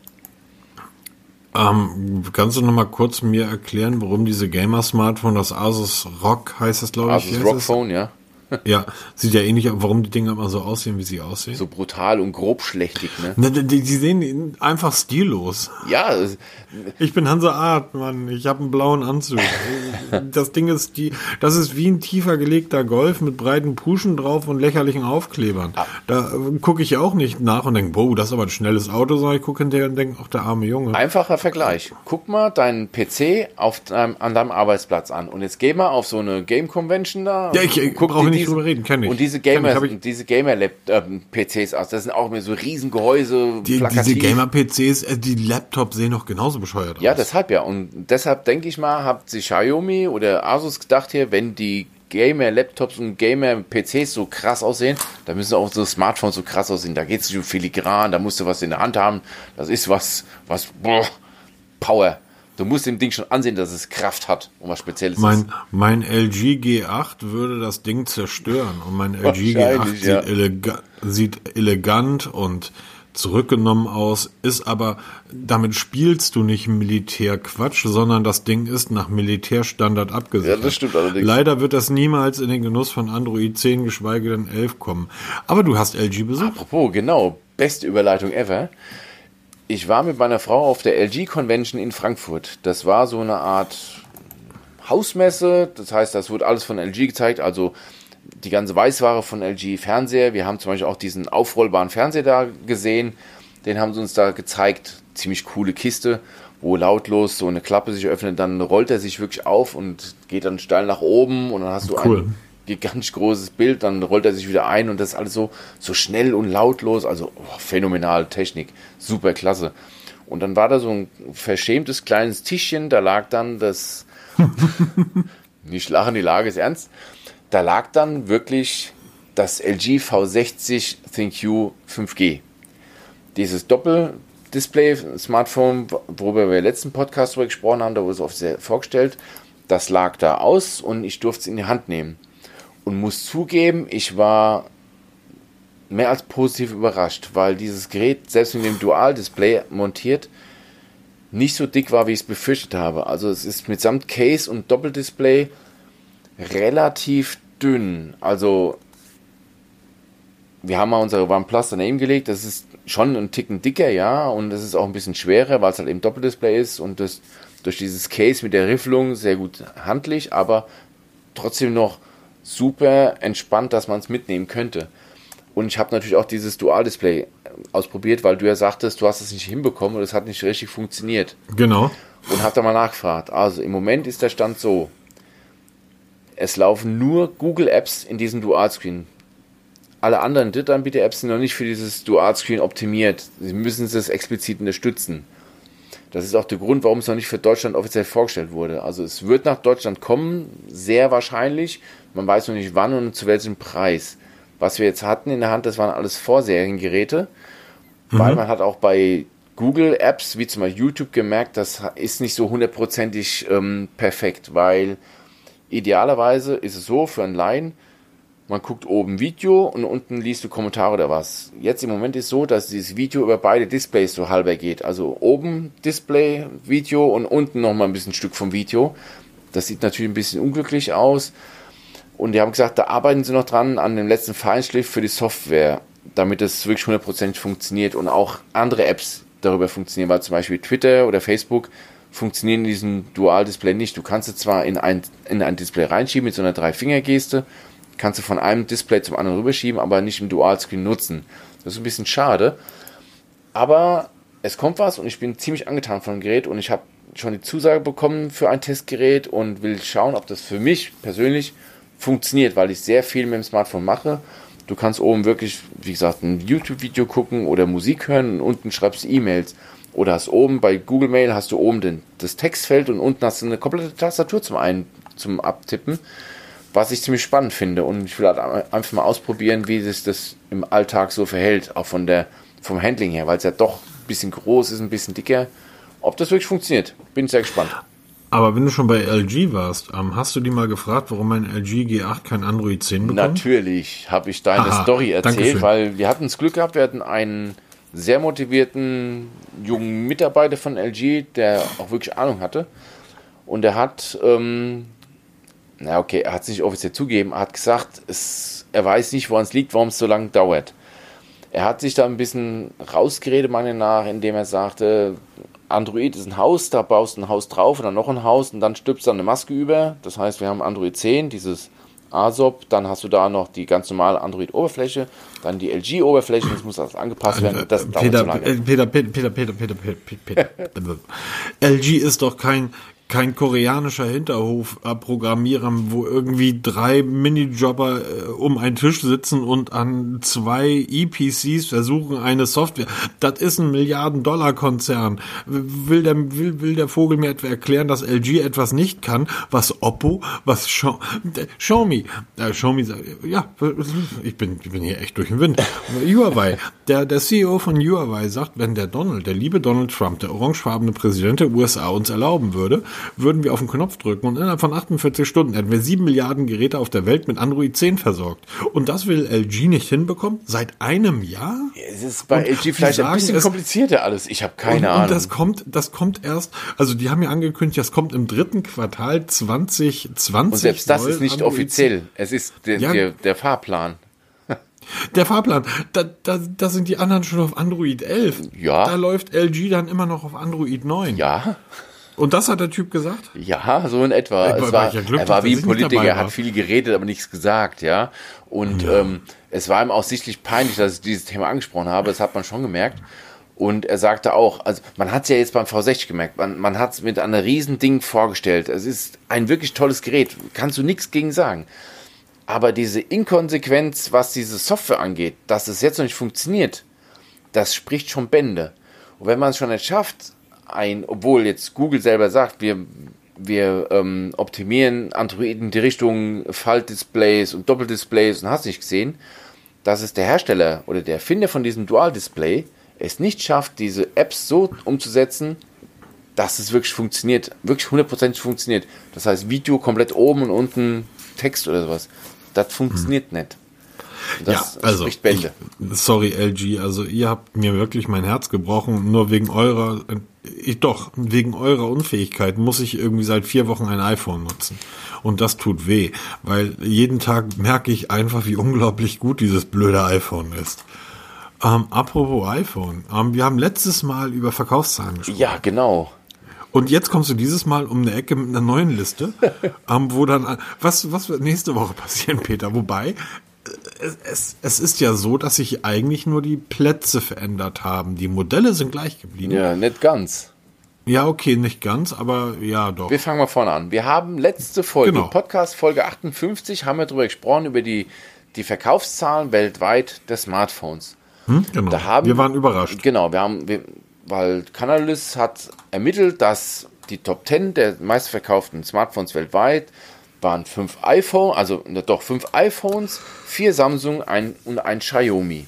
Ähm, kannst du noch mal kurz mir erklären, warum diese Gamer-Smartphone, das Asus ROG heißt das, glaube ich? Asus ROG Phone, ja. Ja, sieht ja ähnlich aus, warum die Dinger immer so aussehen, wie sie aussehen. So brutal und grobschlächtig, ne? Die, die, die sehen einfach stillos. Ja. Ich bin Hansa Art, Mann. Ich habe einen blauen Anzug. das Ding ist die, das ist wie ein tiefer gelegter Golf mit breiten Puschen drauf und lächerlichen Aufklebern. Ah. Da äh, gucke ich auch nicht nach und denke, wow, das ist aber ein schnelles Auto, sondern ich gucke hinterher und denke, ach, der arme Junge. Einfacher Vergleich. Guck mal deinen PC auf deinem, an deinem Arbeitsplatz an und jetzt geh mal auf so eine Game Convention da. Ja, ich, ich brauche nicht drüber reden, kenne ich. Und diese Gamer, ich, diese Gamer-PCs aus, das sind auch mehr so Riesengehäuse, die, Diese Gamer-PCs, äh, die Laptops sehen doch genauso bescheuert aus. Ja, deshalb ja. Und deshalb denke ich mal, hat sich Xiaomi oder Asus gedacht hier, wenn die Gamer-Laptops und Gamer-PCs so krass aussehen, da müssen auch so Smartphones so krass aussehen. Da geht es nicht um Filigran, da musst du was in der Hand haben. Das ist was, was, boah, Power. Du musst dem Ding schon ansehen, dass es Kraft hat und was Spezielles mein, ist. Mein LG G8 würde das Ding zerstören. Und mein LG G8 sieht, ja. elega sieht elegant und zurückgenommen aus, ist aber, damit spielst du nicht Militärquatsch, sondern das Ding ist nach Militärstandard abgesichert. Ja, das stimmt allerdings. Leider wird das niemals in den Genuss von Android 10, geschweige denn 11 kommen. Aber du hast LG besucht. Apropos, genau, beste Überleitung ever ich war mit meiner Frau auf der LG Convention in Frankfurt. Das war so eine Art Hausmesse. Das heißt, das wurde alles von LG gezeigt. Also die ganze Weißware von LG Fernseher. Wir haben zum Beispiel auch diesen aufrollbaren Fernseher da gesehen. Den haben sie uns da gezeigt. Ziemlich coole Kiste, wo lautlos so eine Klappe sich öffnet. Dann rollt er sich wirklich auf und geht dann steil nach oben. Und dann hast du cool. ein gigantisch großes Bild, dann rollt er sich wieder ein und das ist alles so, so schnell und lautlos, also oh, phänomenal Technik, super klasse. Und dann war da so ein verschämtes kleines Tischchen, da lag dann das, nicht lachen, die Lage ist ernst, da lag dann wirklich das LG V60 ThinQ 5G. Dieses Doppeldisplay-Smartphone, worüber wir im letzten Podcast drüber gesprochen haben, da wurde es oft sehr vorgestellt, das lag da aus und ich durfte es in die Hand nehmen und muss zugeben, ich war mehr als positiv überrascht, weil dieses Gerät, selbst mit dem Dual-Display montiert, nicht so dick war, wie ich es befürchtet habe. Also es ist mitsamt Case und Doppeldisplay relativ dünn. Also wir haben mal unsere OnePlus daneben gelegt. Das ist schon ein Ticken dicker, ja, und das ist auch ein bisschen schwerer, weil es halt eben Doppeldisplay ist und das durch dieses Case mit der Riffelung sehr gut handlich, aber trotzdem noch super entspannt, dass man es mitnehmen könnte. Und ich habe natürlich auch dieses Dual-Display ausprobiert, weil du ja sagtest, du hast es nicht hinbekommen und es hat nicht richtig funktioniert. Genau. Und habe da mal nachgefragt. Also im Moment ist der Stand so, es laufen nur Google Apps in diesem Dual-Screen alle anderen Drittanbieter-Apps sind noch nicht für dieses Dual-Screen optimiert. Sie müssen es explizit unterstützen. Das ist auch der Grund, warum es noch nicht für Deutschland offiziell vorgestellt wurde. Also es wird nach Deutschland kommen, sehr wahrscheinlich. Man weiß noch nicht wann und zu welchem Preis. Was wir jetzt hatten in der Hand, das waren alles Vorseriengeräte, mhm. weil man hat auch bei Google Apps, wie zum Beispiel YouTube, gemerkt, das ist nicht so hundertprozentig ähm, perfekt, weil idealerweise ist es so für einen Laien, man guckt oben Video und unten liest du Kommentare oder was. Jetzt im Moment ist so, dass dieses Video über beide Displays so halber geht. Also oben Display, Video und unten nochmal ein bisschen Stück vom Video. Das sieht natürlich ein bisschen unglücklich aus. Und die haben gesagt, da arbeiten sie noch dran an dem letzten Feinschliff für die Software, damit es wirklich 100% funktioniert und auch andere Apps darüber funktionieren, weil zum Beispiel Twitter oder Facebook funktionieren in diesem Dual-Display nicht. Du kannst es zwar in ein, in ein Display reinschieben mit so einer Drei-Finger-Geste, kannst du von einem Display zum anderen rüberschieben, aber nicht im Dual-Screen nutzen. Das ist ein bisschen schade. Aber es kommt was und ich bin ziemlich angetan von dem Gerät und ich habe schon die Zusage bekommen für ein Testgerät und will schauen, ob das für mich persönlich funktioniert, weil ich sehr viel mit dem Smartphone mache. Du kannst oben wirklich, wie gesagt, ein YouTube-Video gucken oder Musik hören und unten schreibst E-Mails. Oder hast oben bei Google Mail hast du oben den, das Textfeld und unten hast du eine komplette Tastatur zum, ein, zum Abtippen was ich ziemlich spannend finde. Und ich will halt einfach mal ausprobieren, wie sich das im Alltag so verhält, auch von der, vom Handling her, weil es ja doch ein bisschen groß ist, ein bisschen dicker. Ob das wirklich funktioniert, bin sehr gespannt. Aber wenn du schon bei LG warst, ähm, hast du die mal gefragt, warum mein LG G8 kein Android 10 bekommt? Natürlich habe ich deine Aha, Story erzählt, weil wir hatten das Glück gehabt, wir hatten einen sehr motivierten jungen Mitarbeiter von LG, der auch wirklich Ahnung hatte. Und er hat ähm, na okay, er hat es nicht offiziell zugegeben, er hat gesagt, es, er weiß nicht, woran es liegt, warum es so lange dauert. Er hat sich da ein bisschen rausgeredet, meiner nach, indem er sagte, Android ist ein Haus, da baust du ein Haus drauf und dann noch ein Haus und dann stülpst du eine Maske über. Das heißt, wir haben Android 10, dieses ASOP, dann hast du da noch die ganz normale Android-Oberfläche, dann die LG-Oberfläche, das muss alles angepasst werden. Das Peter, Peter, Peter, Peter, Peter, Peter, Peter, Peter, LG ist doch kein, kein koreanischer Hinterhof programmieren, wo irgendwie drei Minijobber äh, um einen Tisch sitzen und an zwei EPCs versuchen, eine Software. Das ist ein Milliarden-Dollar-Konzern. Will der, will, will der Vogel mir etwa erklären, dass LG etwas nicht kann, was Oppo, was Xiaomi, äh, Xiaomi, ja, ich bin, ich bin hier echt durch den Wind. Huawei, der, der CEO von Huawei sagt, wenn der Donald, der liebe Donald Trump, der orangefarbene Präsident der USA uns erlauben würde, würden wir auf den Knopf drücken und innerhalb von 48 Stunden hätten wir 7 Milliarden Geräte auf der Welt mit Android 10 versorgt. Und das will LG nicht hinbekommen? Seit einem Jahr? Es ist bei und LG vielleicht ein bisschen komplizierter alles. Ich habe keine und, Ahnung. Und das kommt, das kommt erst, also die haben ja angekündigt, das kommt im dritten Quartal 2020. Und selbst das ist nicht Android offiziell. Es ist der, ja, der, der Fahrplan. Der Fahrplan, da, da, da sind die anderen schon auf Android 11. Ja. Da läuft LG dann immer noch auf Android 9. Ja. Und das hat der Typ gesagt? Ja, so in etwa. Es war, ja Glück, er war wie ein Politiker, er hat viel geredet, aber nichts gesagt, ja. Und ja. Ähm, es war ihm auch sichtlich peinlich, dass ich dieses Thema angesprochen habe. Das hat man schon gemerkt. Und er sagte auch, also man hat es ja jetzt beim V60 gemerkt, man, man hat es mit einem riesen Ding vorgestellt. Es ist ein wirklich tolles Gerät, kannst du nichts gegen sagen. Aber diese Inkonsequenz, was diese Software angeht, dass es jetzt noch nicht funktioniert, das spricht schon Bände. Und wenn man es schon nicht schafft, ein, obwohl jetzt Google selber sagt, wir, wir ähm, optimieren Android in die Richtung Faltdisplays und Doppeldisplays und hast nicht gesehen, dass es der Hersteller oder der Erfinder von diesem Dual-Display es nicht schafft, diese Apps so umzusetzen, dass es wirklich funktioniert, wirklich hundertprozentig funktioniert. Das heißt, Video komplett oben und unten Text oder sowas. Das funktioniert hm. nicht. Das ja, also, ich, sorry LG, also ihr habt mir wirklich mein Herz gebrochen, nur wegen eurer, ich, doch, wegen eurer Unfähigkeit muss ich irgendwie seit vier Wochen ein iPhone nutzen. Und das tut weh, weil jeden Tag merke ich einfach, wie unglaublich gut dieses blöde iPhone ist. Ähm, apropos iPhone, ähm, wir haben letztes Mal über Verkaufszahlen gesprochen. Ja, genau. Und jetzt kommst du dieses Mal um eine Ecke mit einer neuen Liste, ähm, wo dann, was, was wird nächste Woche passieren, Peter? Wobei, es, es, es ist ja so, dass sich eigentlich nur die Plätze verändert haben. Die Modelle sind gleich geblieben. Ja, nicht ganz. Ja, okay, nicht ganz, aber ja, doch. Wir fangen mal vorne an. Wir haben letzte Folge, genau. Podcast Folge 58, haben wir darüber gesprochen, über die, die Verkaufszahlen weltweit der Smartphones. Hm, genau. Da haben, wir waren überrascht. Genau, wir haben, wir, weil Canalys hat ermittelt, dass die Top 10 der meistverkauften Smartphones weltweit waren fünf iPhone, also doch fünf iPhones, vier Samsung ein, und ein Xiaomi.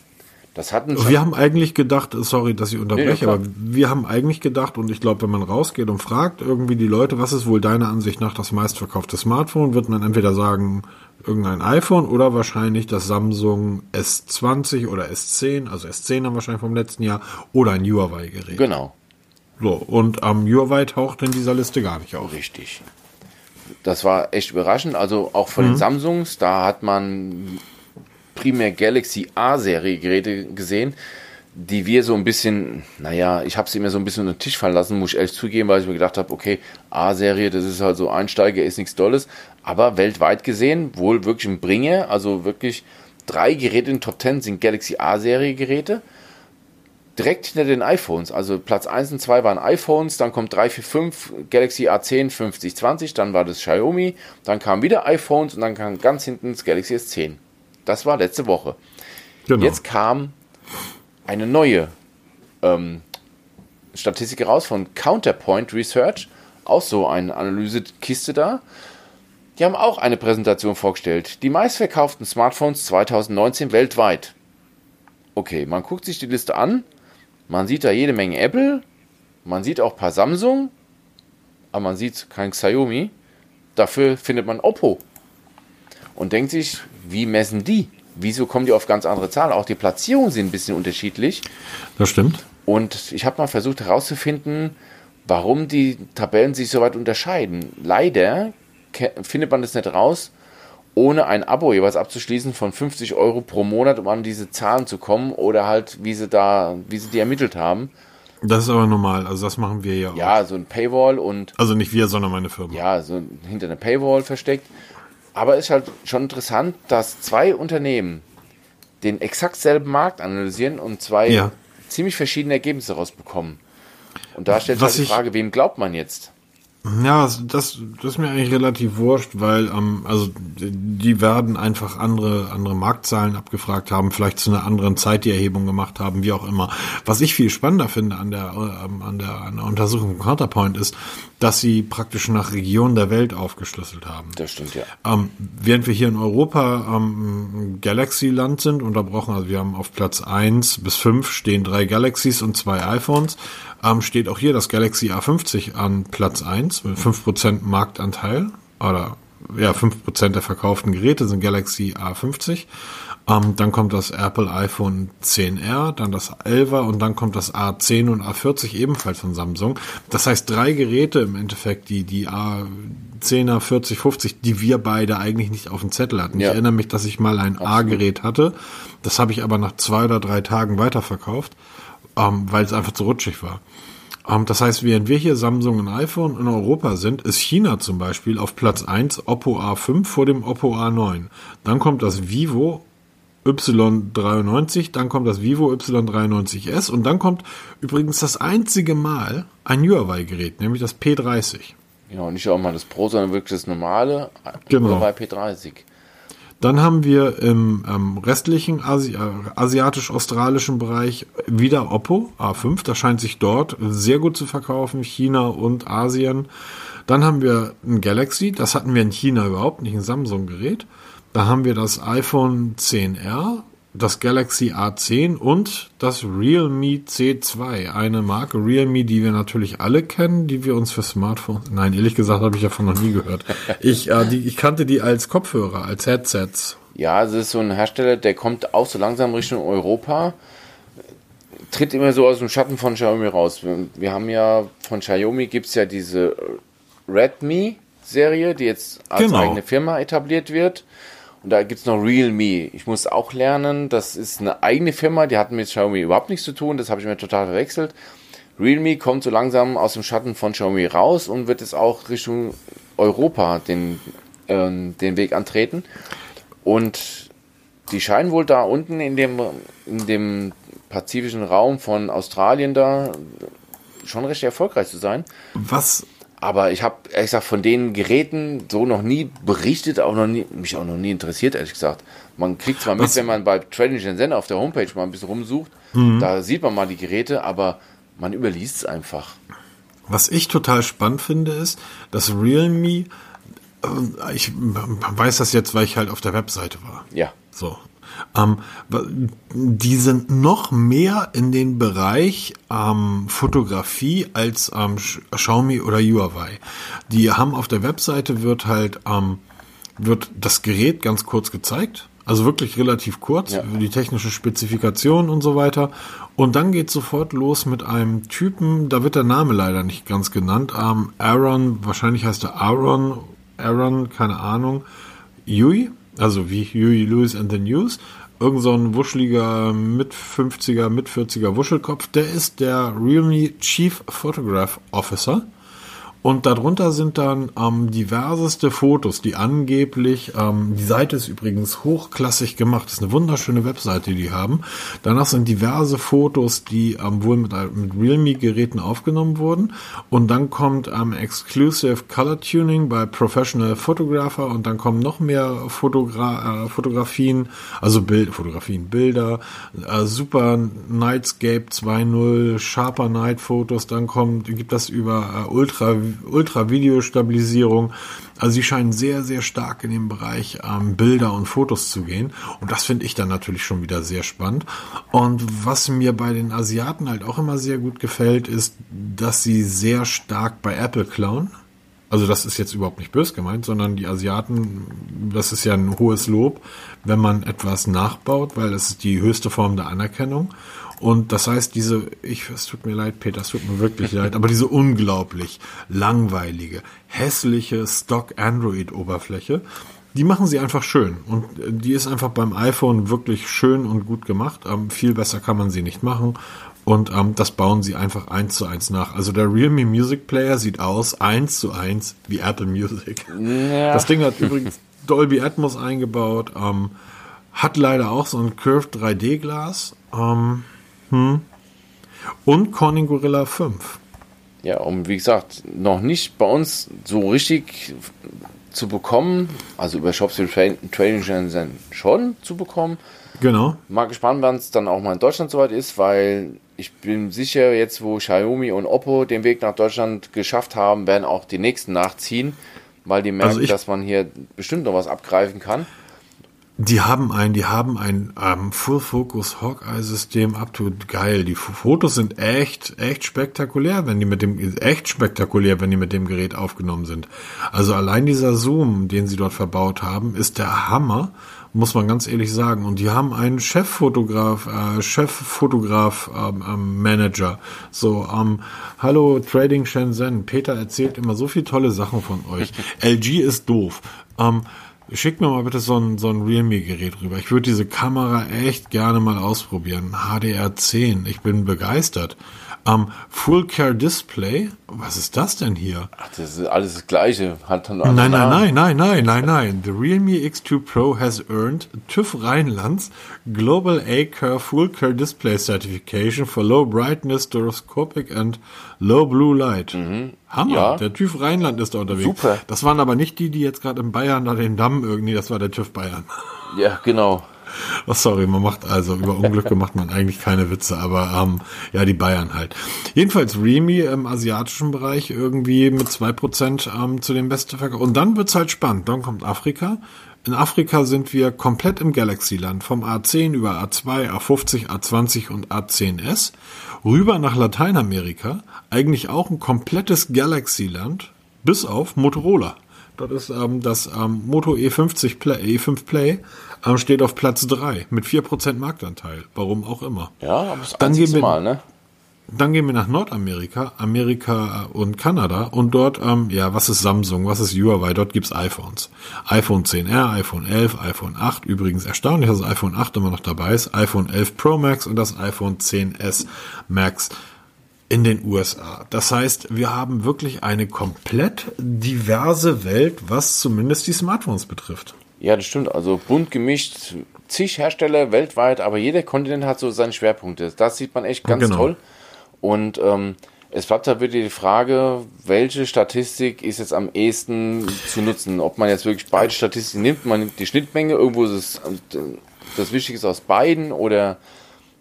Das hatten wir haben eigentlich gedacht, sorry, dass ich unterbreche, nee, aber wir haben eigentlich gedacht, und ich glaube, wenn man rausgeht und fragt irgendwie die Leute, was ist wohl deiner Ansicht nach das meistverkaufte Smartphone, wird man entweder sagen, irgendein iPhone oder wahrscheinlich das Samsung S20 oder S10, also S10 haben wahrscheinlich vom letzten Jahr, oder ein Huawei-Gerät. Genau. So, und am ähm, Huawei taucht in dieser Liste gar nicht auf. Richtig das war echt überraschend. Also auch von mhm. den Samsungs, da hat man primär Galaxy A-Serie Geräte gesehen, die wir so ein bisschen, naja, ich habe sie mir so ein bisschen unter den Tisch fallen lassen, muss ich ehrlich zugeben, weil ich mir gedacht habe, okay, A-Serie, das ist halt so Einsteiger, ist nichts Tolles. Aber weltweit gesehen, wohl wirklich ein Bringer, also wirklich drei Geräte in den Top 10 sind Galaxy A-Serie Geräte direkt hinter den iPhones. Also Platz 1 und 2 waren iPhones, dann kommt 3, 4, 5, Galaxy A10, 50, 20, dann war das Xiaomi, dann kamen wieder iPhones und dann kam ganz hinten das Galaxy S10. Das war letzte Woche. Genau. Jetzt kam eine neue ähm, Statistik raus von Counterpoint Research, auch so eine Analysekiste da. Die haben auch eine Präsentation vorgestellt. Die meistverkauften Smartphones 2019 weltweit. Okay, man guckt sich die Liste an man sieht da jede Menge Apple, man sieht auch ein paar Samsung, aber man sieht kein Xiaomi. Dafür findet man Oppo. Und denkt sich, wie messen die? Wieso kommen die auf ganz andere Zahlen? Auch die Platzierungen sind ein bisschen unterschiedlich. Das stimmt. Und ich habe mal versucht herauszufinden, warum die Tabellen sich so weit unterscheiden. Leider findet man das nicht raus, ohne ein Abo jeweils abzuschließen von 50 Euro pro Monat, um an diese Zahlen zu kommen oder halt, wie sie da, wie sie die ermittelt haben. Das ist aber normal, also das machen wir ja auch. Ja, so ein Paywall und. Also nicht wir, sondern meine Firma. Ja, so hinter einer Paywall versteckt. Aber es ist halt schon interessant, dass zwei Unternehmen den exakt selben Markt analysieren und zwei ja. ziemlich verschiedene Ergebnisse rausbekommen. Und da stellt sich halt die Frage, wem glaubt man jetzt? Ja, das, das ist mir eigentlich relativ wurscht, weil ähm, also die werden einfach andere andere Marktzahlen abgefragt haben, vielleicht zu einer anderen Zeit die Erhebung gemacht haben, wie auch immer. Was ich viel spannender finde an der ähm, an der, an der Untersuchung von Counterpoint ist, dass sie praktisch nach Regionen der Welt aufgeschlüsselt haben. Das stimmt ja. Ähm, während wir hier in Europa ähm, Galaxy-Land sind, unterbrochen, also wir haben auf Platz eins bis fünf stehen drei Galaxies und zwei iPhones ähm, steht auch hier das Galaxy A50 an Platz 1 mit 5% Marktanteil. Oder ja, 5% der verkauften Geräte sind Galaxy A50. Ähm, dann kommt das Apple iPhone 10R, dann das 11er und dann kommt das A10 und A40 ebenfalls von Samsung. Das heißt, drei Geräte im Endeffekt, die, die A10er, 40, 50, die wir beide eigentlich nicht auf dem Zettel hatten. Ja. Ich erinnere mich, dass ich mal ein A-Gerät hatte. Das habe ich aber nach zwei oder drei Tagen weiterverkauft ähm, weil es einfach zu rutschig war. Ähm, das heißt, während wir hier Samsung und iPhone in Europa sind, ist China zum Beispiel auf Platz 1 Oppo A5 vor dem Oppo A9. Dann kommt das Vivo Y93, dann kommt das Vivo Y93S und dann kommt übrigens das einzige Mal ein Huawei-Gerät, nämlich das P30. Genau, nicht auch mal das Pro, sondern wirklich das normale genau. Huawei P30. Dann haben wir im ähm, restlichen Asi äh, asiatisch-australischen Bereich wieder Oppo A5. Das scheint sich dort sehr gut zu verkaufen, China und Asien. Dann haben wir ein Galaxy, das hatten wir in China überhaupt nicht, ein Samsung-Gerät. Da haben wir das iPhone 10R, das Galaxy A10 und das Realme C2. Eine Marke Realme, die wir natürlich alle kennen, die wir uns für Smartphones. Nein, ehrlich gesagt habe ich davon noch nie gehört. Ich, äh, die, ich kannte die als Kopfhörer, als Headsets. Ja, es ist so ein Hersteller, der kommt auch so langsam Richtung Europa. Tritt immer so aus dem Schatten von Xiaomi raus. Wir, wir haben ja von Xiaomi gibt es ja diese Redmi Serie, die jetzt als Genau. eigene Firma etabliert wird. Und da gibt's noch Realme. Ich muss auch lernen, das ist eine eigene Firma, die hat mit Xiaomi überhaupt nichts zu tun, das habe ich mir total verwechselt. Realme kommt so langsam aus dem Schatten von Xiaomi raus und wird es auch Richtung Europa den, ähm, den Weg antreten. Und die scheinen wohl da unten in dem, in dem pazifischen Raum von Australien da schon recht erfolgreich zu sein. Was Aber ich habe ehrlich gesagt von den Geräten so noch nie berichtet, auch noch nie, mich auch noch nie interessiert, ehrlich gesagt. Man kriegt zwar mit, Was- wenn man bei Trading Shenzhen auf der Homepage mal ein bisschen rumsucht, Mhm. da sieht man mal die Geräte, aber man überliest es einfach. Was ich total spannend finde, ist, dass Realme, äh, ich weiß das jetzt, weil ich halt auf der Webseite war. Ja. So. Ähm, die sind noch mehr in den Bereich ähm, Fotografie als ähm, Xiaomi oder Huawei. Die haben auf der Webseite wird halt ähm, wird das Gerät ganz kurz gezeigt. Also wirklich relativ kurz, Ja. die technische Spezifikation und so weiter. Und dann geht sofort los mit einem Typen, da wird der Name leider nicht ganz genannt. Ähm, Aaron, wahrscheinlich heißt er Aaron, Aaron, keine Ahnung. Yui, also wie Huey Lewis and the News. Irgend so ein wuscheliger, mit 50er, mit 40er Wuschelkopf. Der ist der Realme Chief Photograph Officer. Und darunter sind dann ähm, diverseste Fotos, die angeblich, ähm, die Seite ist übrigens hochklassig gemacht, das ist eine wunderschöne Webseite, die haben. Danach sind diverse Fotos, die ähm, wohl mit, mit Realme-Geräten aufgenommen wurden. Und dann kommt ähm, Exclusive Color Tuning bei Professional Photographer und dann kommen noch mehr Fotogra äh, Fotografien, also Bild, Fotografien, Bilder, äh, Super Nightscape 2.0, Sharper Night Fotos, dann kommt, gibt das über äh, Ultra, Ultra Videostabilisierung. Also sie scheinen sehr, sehr stark in dem Bereich ähm, Bilder und Fotos zu gehen. Und das finde ich dann natürlich schon wieder sehr spannend. Und was mir bei den Asiaten halt auch immer sehr gut gefällt, ist, dass sie sehr stark bei Apple klauen. Also das ist jetzt überhaupt nicht bös gemeint, sondern die Asiaten, das ist ja ein hohes Lob, wenn man etwas nachbaut, weil das ist die höchste Form der Anerkennung. Und das heißt, diese, ich, es tut mir leid, Peter, es tut mir wirklich leid, aber diese unglaublich langweilige, hässliche Stock-Android-Oberfläche, die machen sie einfach schön. Und äh, die ist einfach beim iPhone wirklich schön und gut gemacht. Ähm, viel besser kann man sie nicht machen. Und ähm, das bauen sie einfach eins zu eins nach. Also der Realme Music Player sieht aus eins zu eins wie Apple Music. Ja. Das Ding hat übrigens Dolby Atmos eingebaut, ähm, hat leider auch so ein Curved 3D Glas ähm, hm. und Corning Gorilla 5. Ja, und wie gesagt, noch nicht bei uns so richtig zu bekommen, also über Shops wie Tra- Trading Shenzhen schon zu bekommen. Genau. Mal gespannt, wann es dann auch mal in Deutschland soweit ist, weil ich bin sicher, jetzt wo Xiaomi und Oppo den Weg nach Deutschland geschafft haben, werden auch die nächsten nachziehen, weil die merken, Also dass man hier bestimmt noch was abgreifen kann. Die haben ein, die haben ein ähm, Full Focus Hawkeye System up to geil. Die Fotos sind echt, echt spektakulär, wenn die mit dem, echt spektakulär, wenn die mit dem Gerät aufgenommen sind. Also allein dieser Zoom, den sie dort verbaut haben, ist der Hammer, muss man ganz ehrlich sagen. Und die haben einen Cheffotograf, äh, Cheffotograf ähm, ähm, Manager. So, ähm, hallo Trading Shenzhen. Peter erzählt immer so viel tolle Sachen von euch. LG ist doof. Ähm, Schick mir mal bitte so ein, so ein Realme-Gerät rüber. Ich würde diese Kamera echt gerne mal ausprobieren. HDR10, ich bin begeistert. Ähm, Full Care Display, was ist das denn hier? Ach, das ist alles das Gleiche. Hat dann Nein, nein, nein, nein, nein, nein, nein. The Realme X2 Pro has earned TÜV Rheinlands Global A-Care Full Care Display Certification for Low Brightness, Stereoscopic and Low Blue Light. Hammer, Ja. der TÜV Rheinland ist da unterwegs. Super. Das waren aber nicht die, die jetzt gerade in Bayern da den Damm irgendwie, das war der TÜV Bayern. Ja, genau. Oh, sorry, man macht also über Unglücke macht man eigentlich keine Witze, aber ähm, ja, die Bayern halt. Jedenfalls Remy im asiatischen Bereich irgendwie mit 2% ähm, zu den besten Verkauf. Und dann wird's halt spannend. Dann kommt Afrika. In Afrika sind wir komplett im Galaxy-Land. Vom A10 über A2, A50, A20 und A10S. Rüber nach Lateinamerika. Eigentlich auch ein komplettes Galaxy-Land. Bis auf Motorola. Dort ist ähm, das ähm, Moto E50 Play, E5 Play steht auf Platz 3 mit 4% Marktanteil. Warum auch immer. Ja, aber das Dann gehen wir- Mal, ne? Dann gehen wir nach Nordamerika, Amerika und Kanada und dort, ähm, ja, was ist Samsung, was ist Huawei? Dort gibt's iPhones. iPhone 10R, iPhone 11, iPhone 8. Übrigens erstaunlich, dass das iPhone 8 immer noch dabei ist. iPhone 11 Pro Max und das iPhone 10s Max in den USA. Das heißt, wir haben wirklich eine komplett diverse Welt, was zumindest die Smartphones betrifft. Ja, das stimmt. Also bunt gemischt, zig Hersteller weltweit, aber jeder Kontinent hat so seine Schwerpunkte. Das sieht man echt ganz Genau. toll. Und ähm, es bleibt halt wieder die Frage, welche Statistik ist jetzt am ehesten zu nutzen? Ob man jetzt wirklich beide Statistiken nimmt, man nimmt die Schnittmenge, irgendwo ist es das Wichtigste aus beiden oder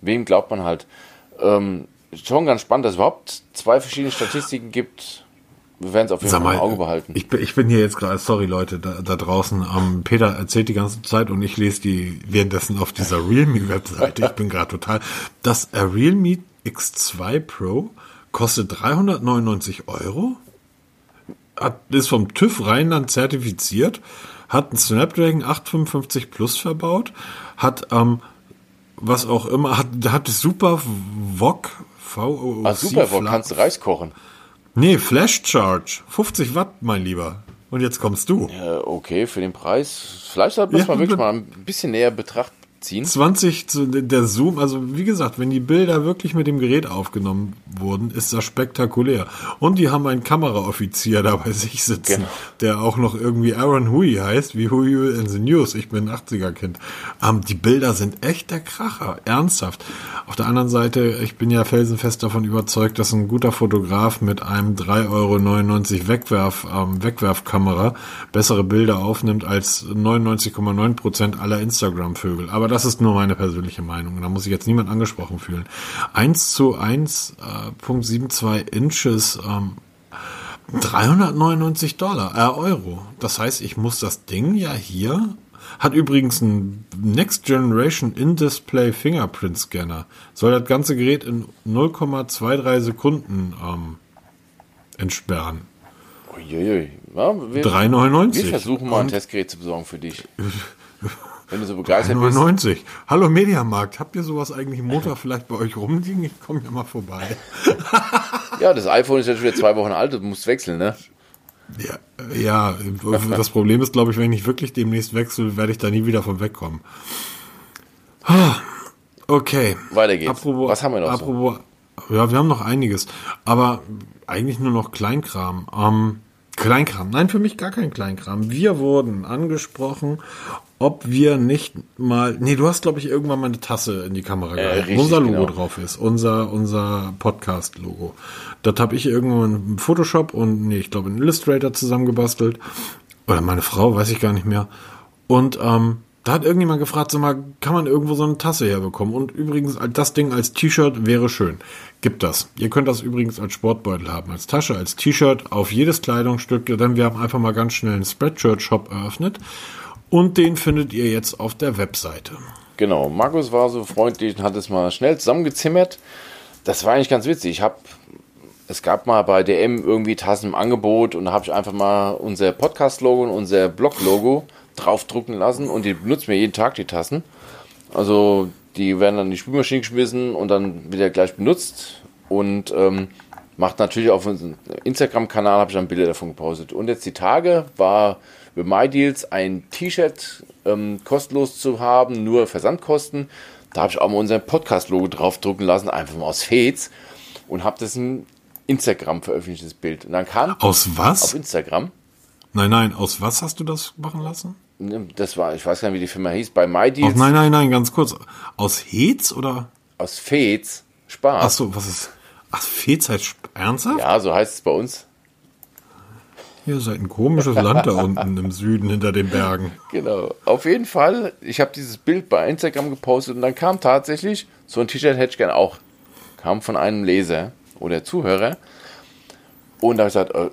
wem glaubt man halt? Ähm, schon ganz spannend, dass es überhaupt zwei verschiedene Statistiken gibt. Wir werden es auf jeden Sag Fall im mal, Auge behalten. Ich bin, ich bin hier jetzt gerade, sorry Leute, da, da draußen, ähm, Peter erzählt die ganze Zeit und ich lese die währenddessen auf dieser Realme-Webseite. Ich bin gerade total. Das Realme X2 Pro kostet 399 Euro, hat, ist vom TÜV Rheinland zertifiziert, hat einen Snapdragon 855 Plus verbaut, hat, ähm, was auch immer, hat, hat super VOC, Ah, super, Fla- kannst du Reis kochen? Nee, Flash Charge. 50 Watt, mein Lieber. Und jetzt kommst du. Äh, okay, für den Preis. Vielleicht sollte man Ja, mal wirklich mal ein bisschen näher Betracht ziehen. 20 zu der Zoom, also wie gesagt, wenn die Bilder wirklich mit dem Gerät aufgenommen wurden, ist das spektakulär. Und die haben einen Kameraoffizier da bei sich sitzen, Genau. der auch noch irgendwie Aaron Hui heißt, wie Hui in the News. Ich bin ein 80er-Kind. Ähm, die Bilder sind echt der Kracher, ernsthaft. Auf der anderen Seite, ich bin ja felsenfest davon überzeugt, dass ein guter Fotograf mit einem 3,99 Euro Wegwerf, ähm, Wegwerfkamera bessere Bilder aufnimmt als 99,9 Prozent aller Instagram-Vögel. Aber das ist nur meine persönliche Meinung. Da muss sich jetzt niemand angesprochen fühlen. 1 zu 1, äh, Punkt 72 Inches, ähm, 399 Dollar, äh, Euro. Das heißt, ich muss das Ding ja hier, hat übrigens einen Next Generation In-Display Fingerprint Scanner. Soll das ganze Gerät in 0,23 Sekunden ähm, entsperren. Uiuiui. Ja, wir, wir 3,99. versuchen mal ein Und Testgerät zu besorgen für dich. Wenn du so begeistert bist. 3,99. Hallo Mediamarkt, habt ihr sowas eigentlich im Motor vielleicht bei euch rumliegen? Ich komme ja mal vorbei. Ja, das iPhone ist ja schon wieder zwei Wochen alt, du musst wechseln, ne? Ja, äh, ja, das Problem ist, glaube ich, wenn ich wirklich demnächst wechsle, werde ich da nie wieder von wegkommen. Okay. Weiter geht's. Was haben wir noch so? Apropos, ja, wir haben noch einiges, aber eigentlich nur noch Kleinkram. Ähm, Kleinkram, nein, für mich gar kein Kleinkram. Wir wurden angesprochen, ob wir nicht mal, nee, du hast, glaube ich, irgendwann mal eine Tasse in die Kamera gehalten, richtig, wo unser Logo genau. drauf ist, unser, unser Podcast-Logo. Das habe ich irgendwann im Photoshop und, nee, ich glaube in Illustrator zusammengebastelt. Oder meine Frau, weiß ich gar nicht mehr. Und ähm, da hat irgendjemand gefragt, sag mal, kann man irgendwo so eine Tasse herbekommen? Und übrigens, das Ding als T-Shirt wäre schön. Gibt das. Ihr könnt das übrigens als Sportbeutel haben, als Tasche, als T-Shirt, auf jedes Kleidungsstück. Denn wir haben einfach mal ganz schnell einen Spreadshirt-Shop eröffnet. Und den findet ihr jetzt auf der Webseite. Genau, Markus war so freundlich und hat es mal schnell zusammengezimmert. Das war eigentlich ganz witzig. Ich habe, es gab mal bei DM irgendwie Tassen im Angebot und da habe ich einfach mal unser Podcast-Logo und unser Blog-Logo draufdrucken lassen und die benutzen wir jeden Tag, die Tassen. Also die werden dann in die Spülmaschine geschmissen und dann wieder gleich benutzt und ähm, macht natürlich auf unserem Instagram-Kanal, habe ich dann Bilder davon gepostet. Und jetzt die Tage war über MyDeals ein T-Shirt ähm, kostenlos zu haben, nur Versandkosten. Da habe ich auch mal unser Podcast-Logo draufdrucken lassen, einfach mal aus Fez und habe das in Instagram veröffentlichtes Bild. Und dann kam Aus auf was? Instagram, Nein, nein, aus was hast du das machen lassen? ne, das war, ich weiß gar nicht, wie die Firma hieß, bei MyDeals nein, nein, nein, ganz kurz. Aus Hez oder? aus Fez, Spaß. Ach so, was ist? Ach, Fez heißt ernsthaft? Ja, so heißt es bei uns. Ihr seid ein komisches Land da unten im Süden hinter den Bergen. Genau. Auf jeden Fall, ich habe dieses Bild bei Instagram gepostet und dann kam tatsächlich, so ein T-Shirt hätte ich gern auch, kam von einem Leser oder Zuhörer. Und da habe ich gesagt, äh,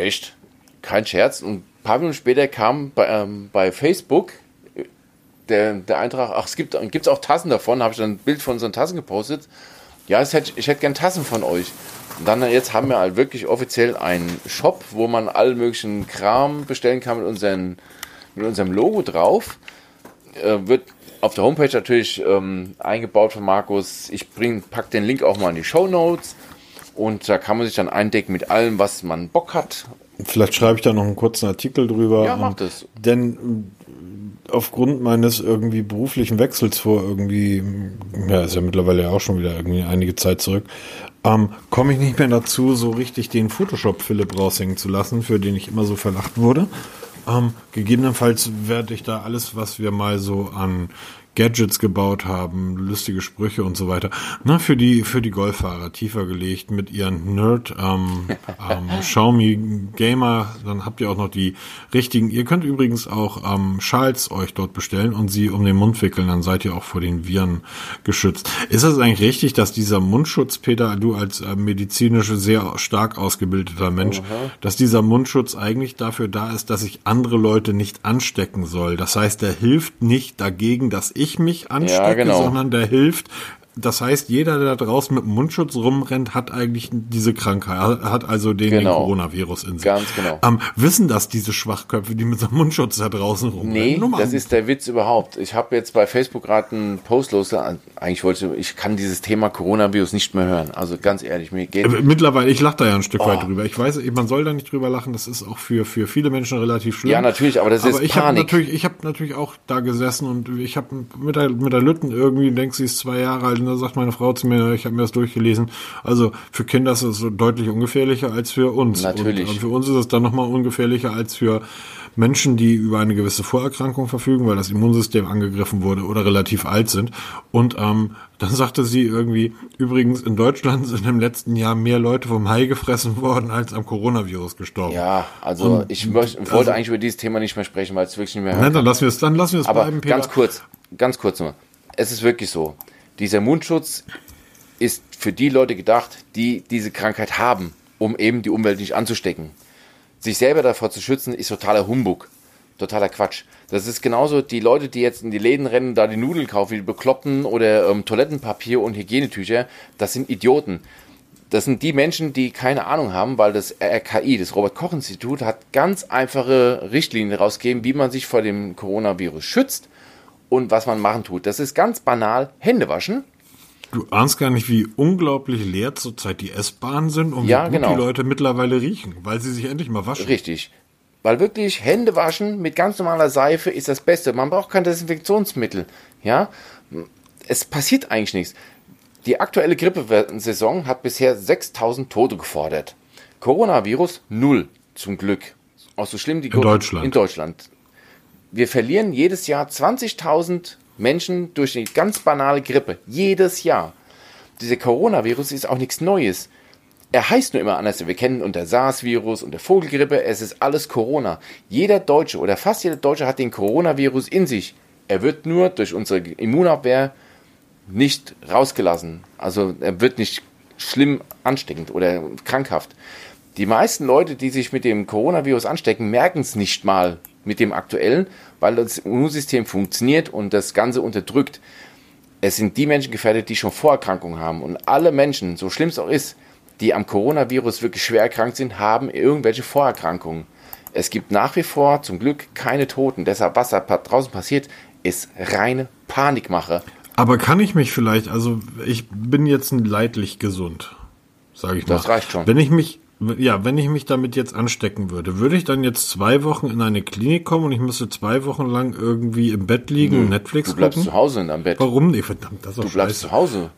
echt, kein Scherz. Und ein paar Minuten später kam bei, ähm, bei Facebook äh, der, der Eintrag, ach, es gibt gibt's auch Tassen davon, habe ich dann ein Bild von unseren Tassen gepostet. Ja, hätte, ich hätte gern Tassen von euch. Dann jetzt haben wir halt wirklich offiziell einen Shop, wo man allen möglichen Kram bestellen kann mit, unseren, mit unserem Logo drauf. Äh, wird auf der Homepage natürlich ähm, eingebaut von Markus. Ich bring, pack den Link auch mal in die Show Notes und da kann man sich dann eindecken mit allem, was man Bock hat. Vielleicht schreibe ich da noch einen kurzen Artikel drüber. Ja, mach das. Denn äh, aufgrund meines irgendwie beruflichen Wechsels vor irgendwie, ja, ist ja mittlerweile ja auch schon wieder irgendwie einige Zeit zurück, ähm, komme ich nicht mehr dazu, so richtig den Photoshop Philipp raushängen zu lassen, für den ich immer so verlacht wurde. Ähm, gegebenenfalls werde ich da alles, was wir mal so an Gadgets gebaut haben, lustige Sprüche und so weiter. Na, für die, für die Golffahrer tiefer gelegt mit ihren Nerd, ähm, ähm, Xiaomi Gamer. Dann habt ihr auch noch die richtigen. Ihr könnt übrigens auch ähm, Schals euch dort bestellen und sie um den Mund wickeln. Dann seid ihr auch vor den Viren geschützt. Ist es eigentlich richtig, dass dieser Mundschutz, Peter, du als äh, medizinisch sehr stark ausgebildeter Mensch, Aha. dass dieser Mundschutz eigentlich dafür da ist, dass ich andere Leute nicht anstecken soll? Das heißt, er hilft nicht dagegen, dass ich mich anstecke, genau. sondern der hilft. Das heißt, jeder, der da draußen mit dem Mundschutz rumrennt, hat eigentlich diese Krankheit, hat also den, den Genau. Coronavirus in sich. Ganz genau. Ähm, wissen das diese Schwachköpfe, die mit so einem Mundschutz da draußen rumrennen? Nee, Nur das ist der Witz überhaupt. Ich habe jetzt bei Facebook gerade einen Post los. Eigentlich wollte ich, ich kann dieses Thema Coronavirus nicht mehr hören. Also ganz ehrlich, mir geht Äh, Mittlerweile, ich lache da ja ein Stück Oh. weit drüber. Ich weiß, man soll da nicht drüber lachen. Das ist auch für, für viele Menschen relativ schlimm. Ja, natürlich, aber das ist ich habe Panik. natürlich, ich habe natürlich auch da gesessen und ich habe mit der, mit der Lütten irgendwie, denkt sie ist zwei Jahre alt da sagt meine Frau zu mir, ich habe mir das durchgelesen. Also für Kinder ist es deutlich ungefährlicher als für uns. Natürlich. Und, und für uns ist es dann nochmal ungefährlicher als für Menschen, die über eine gewisse Vorerkrankung verfügen, weil das Immunsystem angegriffen wurde oder relativ alt sind. Und ähm, dann sagte sie irgendwie, übrigens in Deutschland sind im letzten Jahr mehr Leute vom Hai gefressen worden, als am Coronavirus gestorben. Ja, also Und- ich möcht, wollte also- eigentlich über dieses Thema nicht mehr sprechen, weil es wirklich nicht mehr Nein, hört. dann lassen wir es, dann lassen wir es Aber bleiben, Peter. ganz kurz, ganz kurz nur. Es ist wirklich so. Dieser Mundschutz ist für die Leute gedacht, die diese Krankheit haben, um eben die Umwelt nicht anzustecken. Sich selber davor zu schützen, ist totaler Humbug. Totaler Quatsch. Das ist genauso die Leute, die jetzt in die Läden rennen, da die Nudeln kaufen, die Bekloppten oder ähm, Toilettenpapier und Hygienetücher, das sind Idioten. Das sind die Menschen, die keine Ahnung haben, weil das RKI, das Robert-Koch-Institut, hat ganz einfache Richtlinien rausgegeben, wie man sich vor dem Coronavirus schützt und was man machen tut. Das ist ganz banal. Hände waschen. Du ahnst gar nicht, wie unglaublich leer zurzeit die S-Bahnen sind und Ja, wie gut genau. die Leute mittlerweile riechen, weil sie sich endlich mal waschen. Richtig. Weil wirklich Hände waschen mit ganz normaler Seife ist das Beste. Man braucht kein Desinfektionsmittel. Ja, es passiert eigentlich nichts. Die aktuelle Grippesaison hat bisher 6000 Tote gefordert. Coronavirus null, zum Glück. Auch so schlimm die In Deutschland. In Deutschland. Wir verlieren jedes Jahr 20.000 Menschen durch die ganz banale Grippe. Jedes Jahr. Dieser Coronavirus ist auch nichts Neues. Er heißt nur immer anders. Wir kennen unter SARS-Virus und der Vogelgrippe. Es ist alles Corona. Jeder Deutsche oder fast jeder Deutsche hat den Coronavirus in sich. Er wird nur durch unsere Immunabwehr nicht rausgelassen. Also er wird nicht schlimm ansteckend oder krankhaft. Die meisten Leute, die sich mit dem Coronavirus anstecken, merken es nicht mal mit dem aktuellen, weil das Immunsystem funktioniert und das Ganze unterdrückt. Es sind die Menschen gefährdet, die schon Vorerkrankungen haben. Und alle Menschen, so schlimm es auch ist, die am Coronavirus wirklich schwer erkrankt sind, haben irgendwelche Vorerkrankungen. Es gibt nach wie vor zum Glück keine Toten. Deshalb, was da draußen passiert, ist reine Panikmache. Aber kann ich mich vielleicht, also ich bin jetzt leidlich gesund, sage ich mal. Das reicht schon. Wenn ich mich, ja, wenn ich mich damit jetzt anstecken würde, würde ich dann jetzt zwei Wochen in eine Klinik kommen und ich müsste zwei Wochen lang irgendwie im Bett liegen und Netflix Du bleibst gucken? zu Hause in deinem Bett. Warum? Nee, verdammt, das ist Du bleibst scheiße. zu Hause.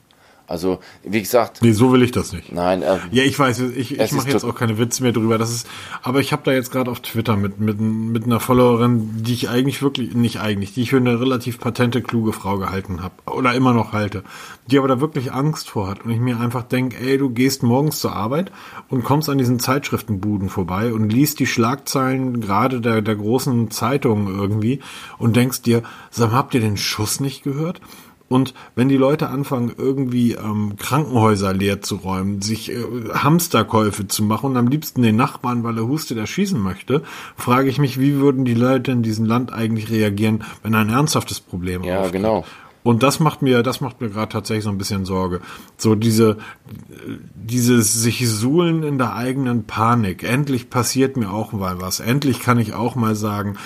Also, wie gesagt, Nee, so will ich das nicht. nein, äh, Ja, ich weiß, ich, ich mache jetzt auch keine Witze mehr drüber. Das ist, aber ich habe da jetzt gerade auf Twitter mit, mit, mit einer Followerin, die ich eigentlich wirklich, nicht eigentlich, die ich für eine relativ patente, kluge Frau gehalten habe oder immer noch halte, die aber da wirklich Angst vor hat und ich mir einfach denke, ey, du gehst morgens zur Arbeit und kommst an diesen Zeitschriftenbuden vorbei und liest die Schlagzeilen gerade der, der großen Zeitungen irgendwie und denkst dir, sag habt ihr den Schuss nicht gehört? Und wenn die Leute anfangen, irgendwie ähm, Krankenhäuser leer zu räumen, sich äh, Hamsterkäufe zu machen und am liebsten den Nachbarn, weil er hustet, erschießen möchte, frage ich mich, wie würden die Leute in diesem Land eigentlich reagieren, wenn ein ernsthaftes Problem Ja, auftritt? genau. Und das macht mir, das macht mir gerade tatsächlich so ein bisschen Sorge. So diese, dieses sich suhlen in der eigenen Panik. Endlich passiert mir auch mal was. Endlich kann ich auch mal sagen,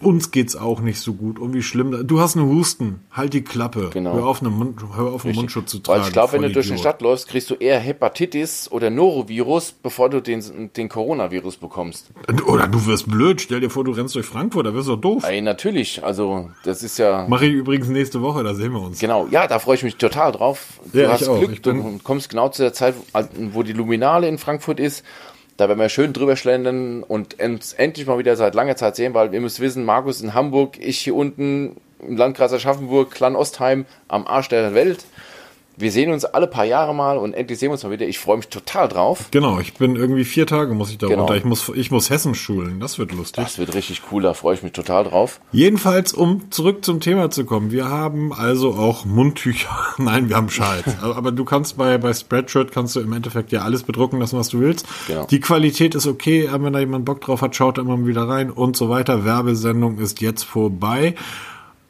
uns geht's auch nicht so gut. Und wie schlimm. Du hast einen Husten. Halt die Klappe. Genau. Hör auf, einen, Mund, hör auf einen Mundschutz zu tragen. Weil ich glaube, wenn du durch die. Stadt läufst, kriegst du eher Hepatitis oder Norovirus, bevor du den, den Coronavirus bekommst. Oder du wirst blöd. Stell dir vor, du rennst durch Frankfurt. Da wirst du doch doof. Ey, natürlich. Also, das ist ja. Mache ich übrigens nächste Woche. Da sehen wir uns. Genau, ja, da freue ich mich total drauf. Du Ja, hast auch. Glück, bin- du kommst genau zu der Zeit, wo die Luminale in Frankfurt ist. Da werden wir schön drüber schlendern und uns endlich mal wieder seit langer Zeit sehen, weil ihr müsst wissen, Markus in Hamburg, ich hier unten im Landkreis Aschaffenburg, Clan Ostheim, am Arsch der Welt. Wir sehen uns alle paar Jahre mal und endlich sehen wir uns mal wieder. Ich freue mich total drauf. Genau, ich bin irgendwie vier Tage muss ich da Genau. runter. Ich muss, ich muss Hessen schulen. Das wird lustig. Das wird richtig cool, da freue ich mich total drauf. Jedenfalls, um zurück zum Thema zu kommen. Wir haben also auch Mundtücher. Nein, wir haben Schals. aber, du kannst bei, bei Spreadshirt kannst du im Endeffekt ja alles bedrucken lassen, was du willst. Genau. Die Qualität ist okay. aber Wenn da jemand Bock drauf hat, schaut da immer wieder rein und so weiter. Werbesendung ist jetzt vorbei.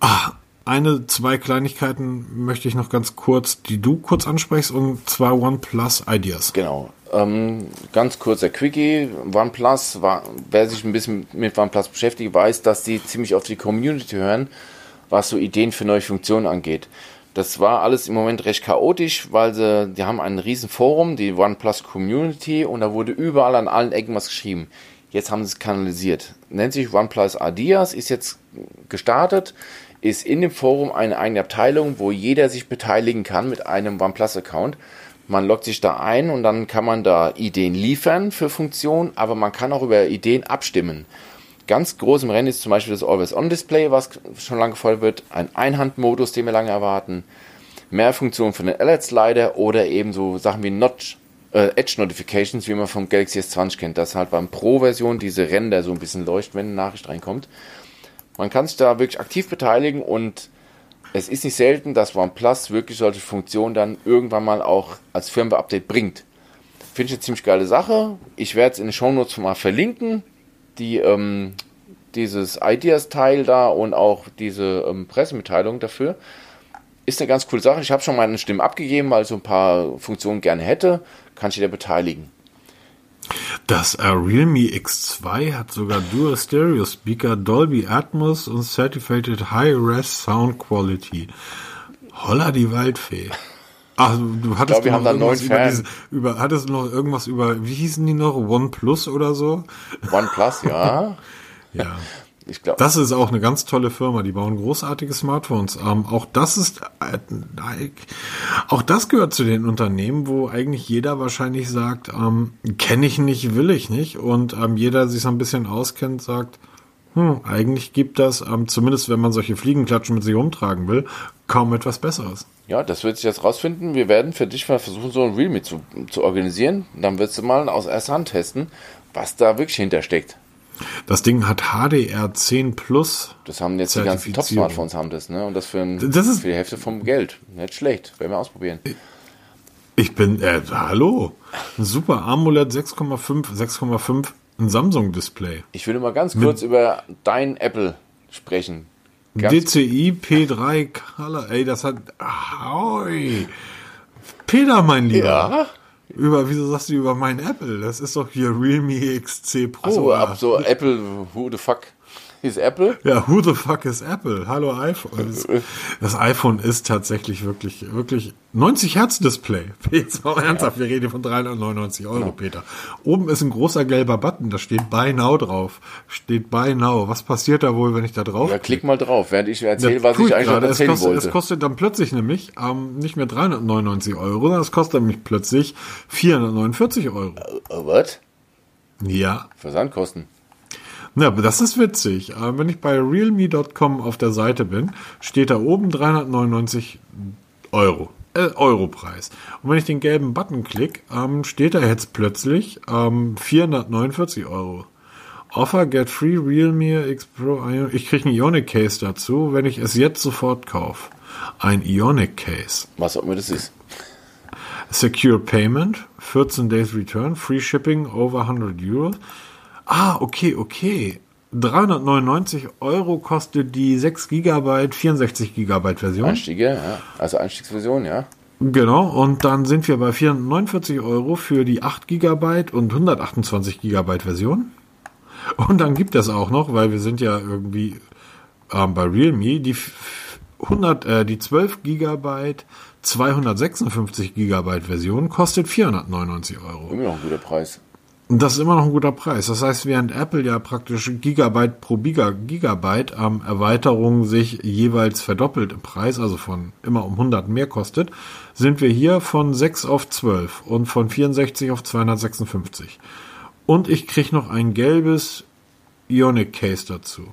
Ah, eine, zwei Kleinigkeiten möchte ich noch ganz kurz, die du kurz ansprichst, und zwar OnePlus Ideas. Genau. Ähm, ganz kurzer Quickie. OnePlus, war, wer sich ein bisschen mit OnePlus beschäftigt, weiß, dass die ziemlich auf die Community hören, was so Ideen für neue Funktionen angeht. Das war alles im Moment recht chaotisch, weil sie, die haben ein riesen Forum, die OnePlus Community, und da wurde überall an allen Ecken was geschrieben. Jetzt haben sie es kanalisiert. Nennt sich OnePlus Ideas, ist jetzt gestartet, ist in dem Forum eine eigene Abteilung, wo jeder sich beteiligen kann mit einem OnePlus-Account. Man loggt sich da ein und dann kann man da Ideen liefern für Funktionen, aber man kann auch über Ideen abstimmen. Ganz groß im Rennen ist zum Beispiel das Always-On-Display, was schon lange gefordert wird, ein Einhandmodus, den wir lange erwarten, mehr Funktionen für den LED-Slider oder eben so Sachen wie Notch, äh, Edge Notifications, wie man vom Galaxy S20 kennt, dass halt beim Pro-Version diese Ränder so ein bisschen leuchten, wenn eine Nachricht reinkommt. Man kann sich da wirklich aktiv beteiligen und es ist nicht selten, dass OnePlus wirklich solche Funktionen dann irgendwann mal auch als Firmware-Update bringt. Finde ich eine ziemlich geile Sache. Ich werde es in den Shownotes mal verlinken. Die, ähm, dieses Ideas-Teil da und auch diese ähm, Pressemitteilung dafür. Ist eine ganz coole Sache. Ich habe schon meine Stimme abgegeben, weil ich so ein paar Funktionen gerne hätte. Kann ich wieder beteiligen. Das äh, Realme X2 hat sogar Dual Stereo Speaker, Dolby Atmos und Certified High-Res Sound Quality. Holla die Waldfee. Ach, du hattest glaub, wir noch haben da irgendwas über, diese, über hattest du noch irgendwas über wie hießen die noch OnePlus oder so? OnePlus, ja. Ja. Ich glaube. Das ist auch eine ganz tolle Firma. Die bauen großartige Smartphones. Ähm, auch das ist, äh, auch das gehört zu den Unternehmen, wo eigentlich jeder wahrscheinlich sagt, ähm, kenne ich nicht, will ich nicht. Und ähm, jeder sich so ein bisschen auskennt, sagt, hm, eigentlich gibt das, ähm, zumindest wenn man solche Fliegenklatschen mit sich umtragen will, kaum etwas Besseres. Ja, das wird sich jetzt rausfinden. Wir werden für dich mal versuchen, so ein Realme zu, zu organisieren. Dann wirst du mal aus erster Hand testen, was da wirklich hintersteckt. Das Ding hat HDR10 Plus. Das haben jetzt die ganzen. Top-Smartphones haben das, ne? Und das für, ein, Das ist- für die Hälfte vom Geld. Nicht schlecht. Werden wir ausprobieren. Ich bin, äh, hallo. Ein super AMOLED 6,5, 6,5, ein Samsung-Display. Ich will mal ganz kurz über dein Apple sprechen. Ganz, DCI P3 Color, ey, das hat. Ahoi. Peter, mein Lieber. ja? Über, wieso sagst du über mein Apple? Das ist doch hier Realme XC Pro. So, ab so Apple, who the fuck is Apple? Ja, who the fuck is Apple? Hallo iPhone. Das, iPhone ist tatsächlich wirklich, wirklich 90 Hertz Display. Jetzt mal ernsthaft, wir reden von 399 Euro, Peter. Oben ist ein großer gelber Button, da steht Buy Now drauf. Steht Buy Now. Was passiert da wohl, wenn ich da drauf Ja, klick mal drauf, während ich erzähle, Ja, was ich eigentlich gerade. es erzählen kostet, wollte. Es kostet dann plötzlich nämlich ähm, nicht mehr 399 Euro, sondern es kostet nämlich plötzlich 449 Euro. Uh, was? Ja, Versandkosten. Na, aber das ist witzig. Äh, wenn ich bei realme.com auf der Seite bin, steht da oben 399 Euro. Äh, Europreis. Und wenn ich den gelben Button klicke, ähm, steht da jetzt plötzlich ähm, 449 Euro. Offer get free Realme X Pro. Ion- Ich kriege ein Ionic Case dazu, wenn ich es jetzt sofort kaufe. Ein Ionic Case. Was auch immer das ist. Secure Payment, 14 Days Return, Free Shipping over 100 Euro. Ah, okay, okay. 399 Euro kostet die 6 GB, 64 GB Version. Einstiege, ja. Also Einstiegsversion, ja. Genau, und dann sind wir bei 449 Euro für die 8 GB und 128 GB Version. Und dann gibt es auch noch, weil wir sind ja irgendwie ähm, bei Realme, die 100, äh, die 12 GB 256 GB Version kostet 499 Euro. Immer noch ein guter Preis. Das ist immer noch ein guter Preis. Das heißt, während Apple ja praktisch Gigabyte pro Giga, Gigabyte ähm, Erweiterung sich jeweils verdoppelt im Preis, also von immer um 100 mehr kostet, sind wir hier von 6 auf 12 und von 64 auf 256. Und ich krieg noch ein gelbes Ionic Case dazu.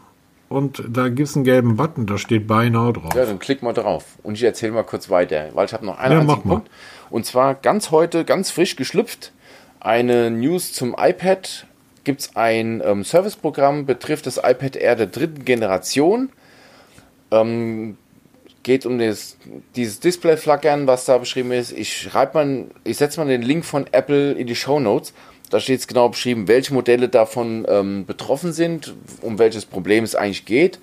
Und da gibt's einen gelben Button, da steht Buy Now drauf. Ja, dann klick mal drauf. Und ich erzähle mal kurz weiter, weil ich habe noch einen Ja. Punkt. Und zwar ganz heute, ganz frisch geschlüpft, eine News zum iPad. Gibt's ein ähm, Serviceprogramm, betrifft das iPad Air der dritten Generation. Ähm, geht um das, dieses Display-Flackern, was da beschrieben ist. Ich schreibe mal, ich setze mal den Link von Apple in die Show Notes. Da steht es genau beschrieben, welche Modelle davon ähm, betroffen sind, um welches Problem es eigentlich geht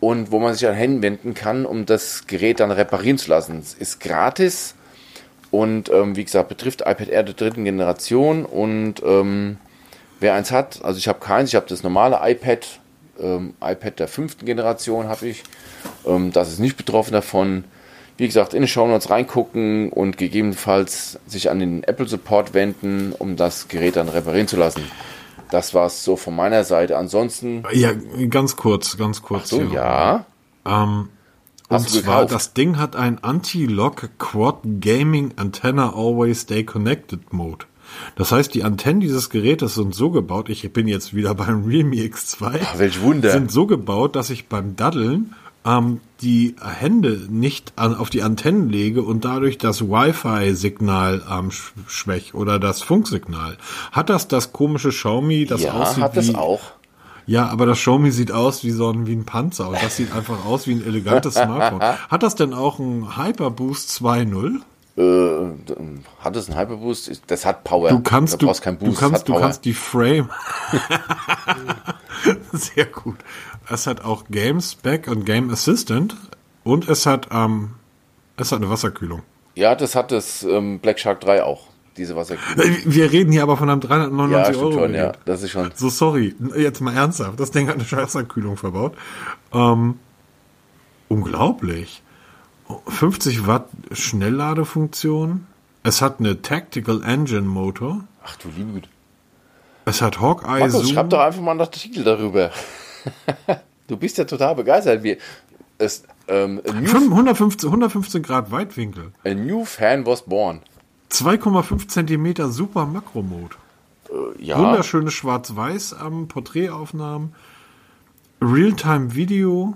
und wo man sich an hinwenden kann, um das Gerät dann reparieren zu lassen. Es ist gratis und ähm, wie gesagt, betrifft iPad Air der dritten Generation und ähm, wer eins hat, also ich habe keins, ich habe das normale iPad, ähm, iPad der fünften Generation habe ich, ähm, das ist nicht betroffen davon. Wie gesagt, in die Show Notes reingucken und gegebenenfalls sich an den Apple Support wenden, um das Gerät dann reparieren zu lassen. Das war es so von meiner Seite. Ansonsten, Ja, ganz kurz, ganz kurz. so hier. ja, Ähm, und zwar, das Ding hat ein Anti-Lock Quad Gaming Antenna Always Stay Connected Mode. Das heißt, die Antennen dieses Gerätes sind so gebaut, ich bin jetzt wieder beim Realme X2, Ach, welch Wunder. sind so gebaut, dass ich beim Daddeln ähm, die Hände nicht an, auf die Antennen lege und dadurch das Wi-Fi-Signal ähm, sch- schwäch oder das Funksignal. Hat das das komische Xiaomi, das ja, aussieht hat wie, es auch. Ja, aber das Xiaomi sieht aus wie so ein, wie ein Panzer und das sieht einfach aus wie ein elegantes Smartphone. Hat das denn auch ein Hyperboost 2.0? Äh, hat es einen Hyperboost? Das hat Power. Du kannst, du, du Boost, hat kannst, du kannst die Frame. Sehr gut. Es hat auch Game Spec und Game Assistant und es hat, ähm, es hat eine Wasserkühlung. ja, das hat das ähm, Black Shark 3 auch, diese Wasserkühlung. Äh, Wir reden hier aber von einem Ja, 399 stimmt Euro. schon, ja. Das ist schon. So, sorry. Jetzt mal ernsthaft. Das Ding hat eine Wasserkühlung verbaut. Ähm, unglaublich. 50 Watt Schnellladefunktion. Es hat eine Tactical Engine Motor. Ach du liebe Güte. Es hat Hawkeye Markus, Zoom. schreib doch einfach mal einen Artikel darüber. du bist ja total begeistert. Wir, es, ähm, a, new, 115, 115 Grad Weitwinkel. a new fan was born. 2,5 Zentimeter Super Makro Mode. Äh, ja, Wunderschöne Schwarz-Weiß am Porträtaufnahmen. Realtime Video.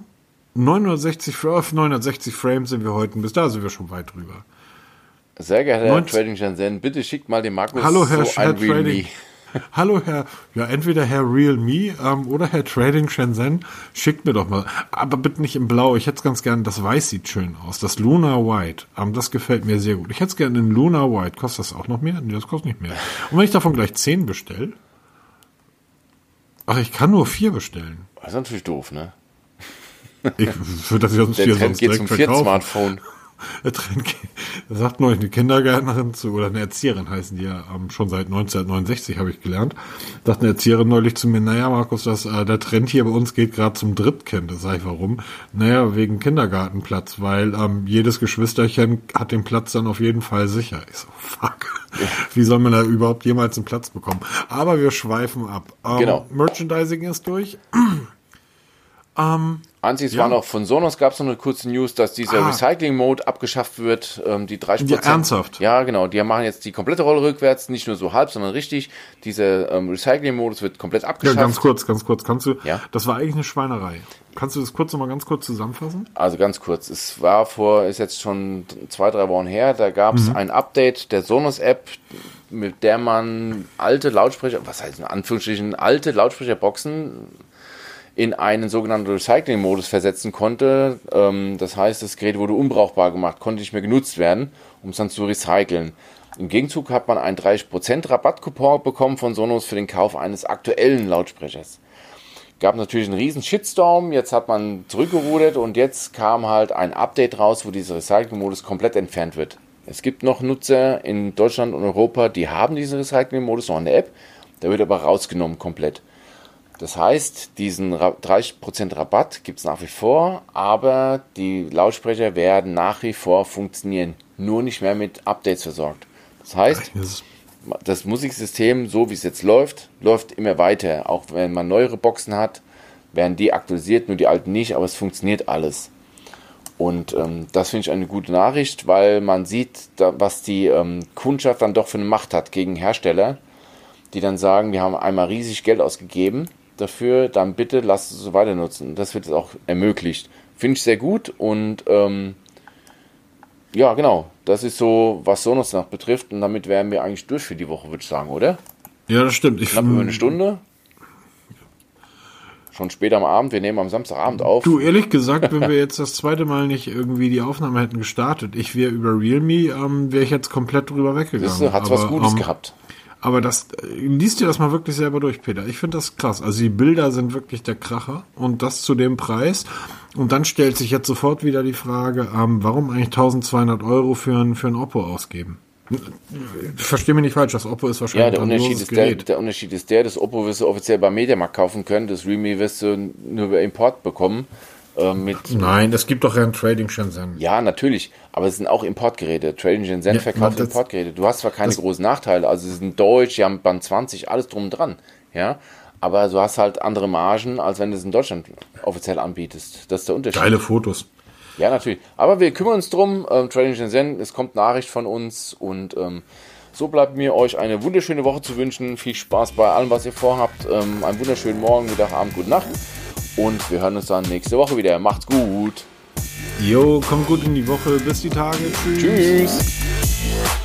960, Fra- auf 960 Frames sind wir heute. Bis da sind wir schon weit drüber. sehr geehrter Herr 19 Trading Shenzhen, bitte schickt mal dem Markus Hallo Herr, so Herr ein. Trading. Hallo Herr, ja entweder Herr Realme ähm, oder Herr Trading Shenzhen, schickt mir doch mal, aber bitte nicht in Blau. Ich hätte es ganz gern, das Weiß sieht schön aus, das Luna White, ähm, das gefällt mir sehr gut. Ich hätte es gerne in Luna White. Kostet das auch noch mehr? Nee, das kostet nicht mehr. Und wenn ich davon gleich 10 bestelle, ach, ich kann nur vier bestellen. Das ist natürlich doof, ne? Ich würde das sonst Der hier sonst geht direkt zum vierten verkaufen. Smartphone. Trend geht. Da sagt neulich eine Kindergärtnerin zu, oder eine Erzieherin heißen die ja ähm, schon seit 1969, habe ich gelernt. Sagt eine Erzieherin neulich zu mir, naja, Markus, das, äh, der Trend hier bei uns geht gerade zum Drittkind. Das sag ich, warum? Naja, wegen Kindergartenplatz, weil ähm, jedes Geschwisterchen hat den Platz dann auf jeden Fall sicher. Ich so, fuck. Wie soll man da überhaupt jemals einen Platz bekommen? Aber wir schweifen ab. Ähm, Genau. Merchandising ist durch. Einzig, es Ja. war noch von Sonos gab es noch eine kurze News, dass dieser Ah. Recycling-Mode abgeschafft wird. Ähm, die 30 Ja, ernsthaft? Ja, genau. Die machen jetzt die komplette Rolle rückwärts, nicht nur so halb, sondern richtig. Dieser ähm, Recycling-Modus wird komplett Ja, abgeschafft. ganz kurz, ganz kurz. Kannst du, Ja. das war eigentlich eine Schweinerei. Kannst du das kurz nochmal ganz kurz zusammenfassen? Also ganz kurz, es war vor, ist jetzt schon zwei, drei Wochen her, da gab es ein Update der Sonos-App, mit der man alte Lautsprecher, was heißt in Anführungsstrichen, alte Lautsprecherboxen in einen sogenannten Recycling-Modus versetzen konnte. Ähm, das heißt, das Gerät wurde unbrauchbar gemacht, konnte nicht mehr genutzt werden, um es dann zu recyceln. Im Gegenzug hat man einen 30% Rabattcoupon bekommen von Sonos für den Kauf eines aktuellen Lautsprechers gab natürlich einen riesen Shitstorm, jetzt hat man zurückgerudert und jetzt kam halt ein Update raus, wo dieser Recycling-Modus komplett entfernt wird. Es gibt noch Nutzer in Deutschland und Europa, die haben diesen Recycling-Modus noch in der App. Der wird aber rausgenommen komplett. Das heißt, diesen 30% Rabatt gibt es nach wie vor, aber die Lautsprecher werden nach wie vor funktionieren, nur nicht mehr mit Updates versorgt. Das heißt, das Musiksystem, so wie es jetzt läuft, läuft immer weiter. Auch wenn man neuere Boxen hat, werden die aktualisiert, nur die alten nicht, aber es funktioniert alles. Und ähm, das finde ich eine gute Nachricht, weil man sieht, da, was die ähm, Kundschaft dann doch für eine Macht hat gegen Hersteller, die dann sagen, wir haben einmal riesig Geld ausgegeben dafür, dann bitte lasst es so weiter nutzen. Das wird auch ermöglicht. Finde ich sehr gut und ähm, ja, genau. Das ist so, was Sonos noch betrifft. Und damit wären wir eigentlich durch für die Woche, würde ich sagen, oder? Ja, das stimmt. Ich Knapp über eine Stunde. Schon später am Abend. Wir nehmen am Samstagabend auf. Du, ehrlich gesagt, wenn wir jetzt das zweite Mal nicht irgendwie die Aufnahme hätten gestartet, ich wäre über Realme, ähm, wäre ich jetzt komplett drüber weggegangen. Siehste, hat's was Gutes ähm, gehabt. Aber das, äh, liest dir das mal wirklich selber durch, Peter. Ich finde das krass. Also die Bilder sind wirklich der Kracher und das zu dem Preis. Und dann stellt sich jetzt sofort wieder die Frage, ähm, warum eigentlich 1200 Euro für ein, für ein Oppo ausgeben? Verstehe mich nicht falsch, das Oppo ist wahrscheinlich ja, der Unterschied ist der, der, Unterschied ist der, das Oppo wirst du offiziell beim Mediamarkt kaufen können, das Realme wirst du nur über Import bekommen. Äh, mit Nein, es gibt doch ja ein Trading Shenzhen. Ja, natürlich, aber es sind auch Importgeräte. Trading Shenzhen ja, verkauft Importgeräte. Du hast zwar keine großen Nachteile, also sie sind deutsch, die haben Band 20, alles drum und dran, ja, aber du hast halt andere Margen, als wenn du es in Deutschland offiziell anbietest. Das ist der Unterschied. Geile Fotos. Ja, natürlich. Aber wir kümmern uns drum. Ähm, Trading Shenzhen, es kommt Nachricht von uns und ähm, so bleibt mir euch eine wunderschöne Woche zu wünschen. Viel Spaß bei allem, was ihr vorhabt. Ähm, einen wunderschönen Morgen, Mittag, Abend, gute Nacht. Und wir hören uns dann nächste Woche wieder. Macht's gut. Jo, kommt gut in die Woche. Bis die Tage. Tschüss. Tschüss.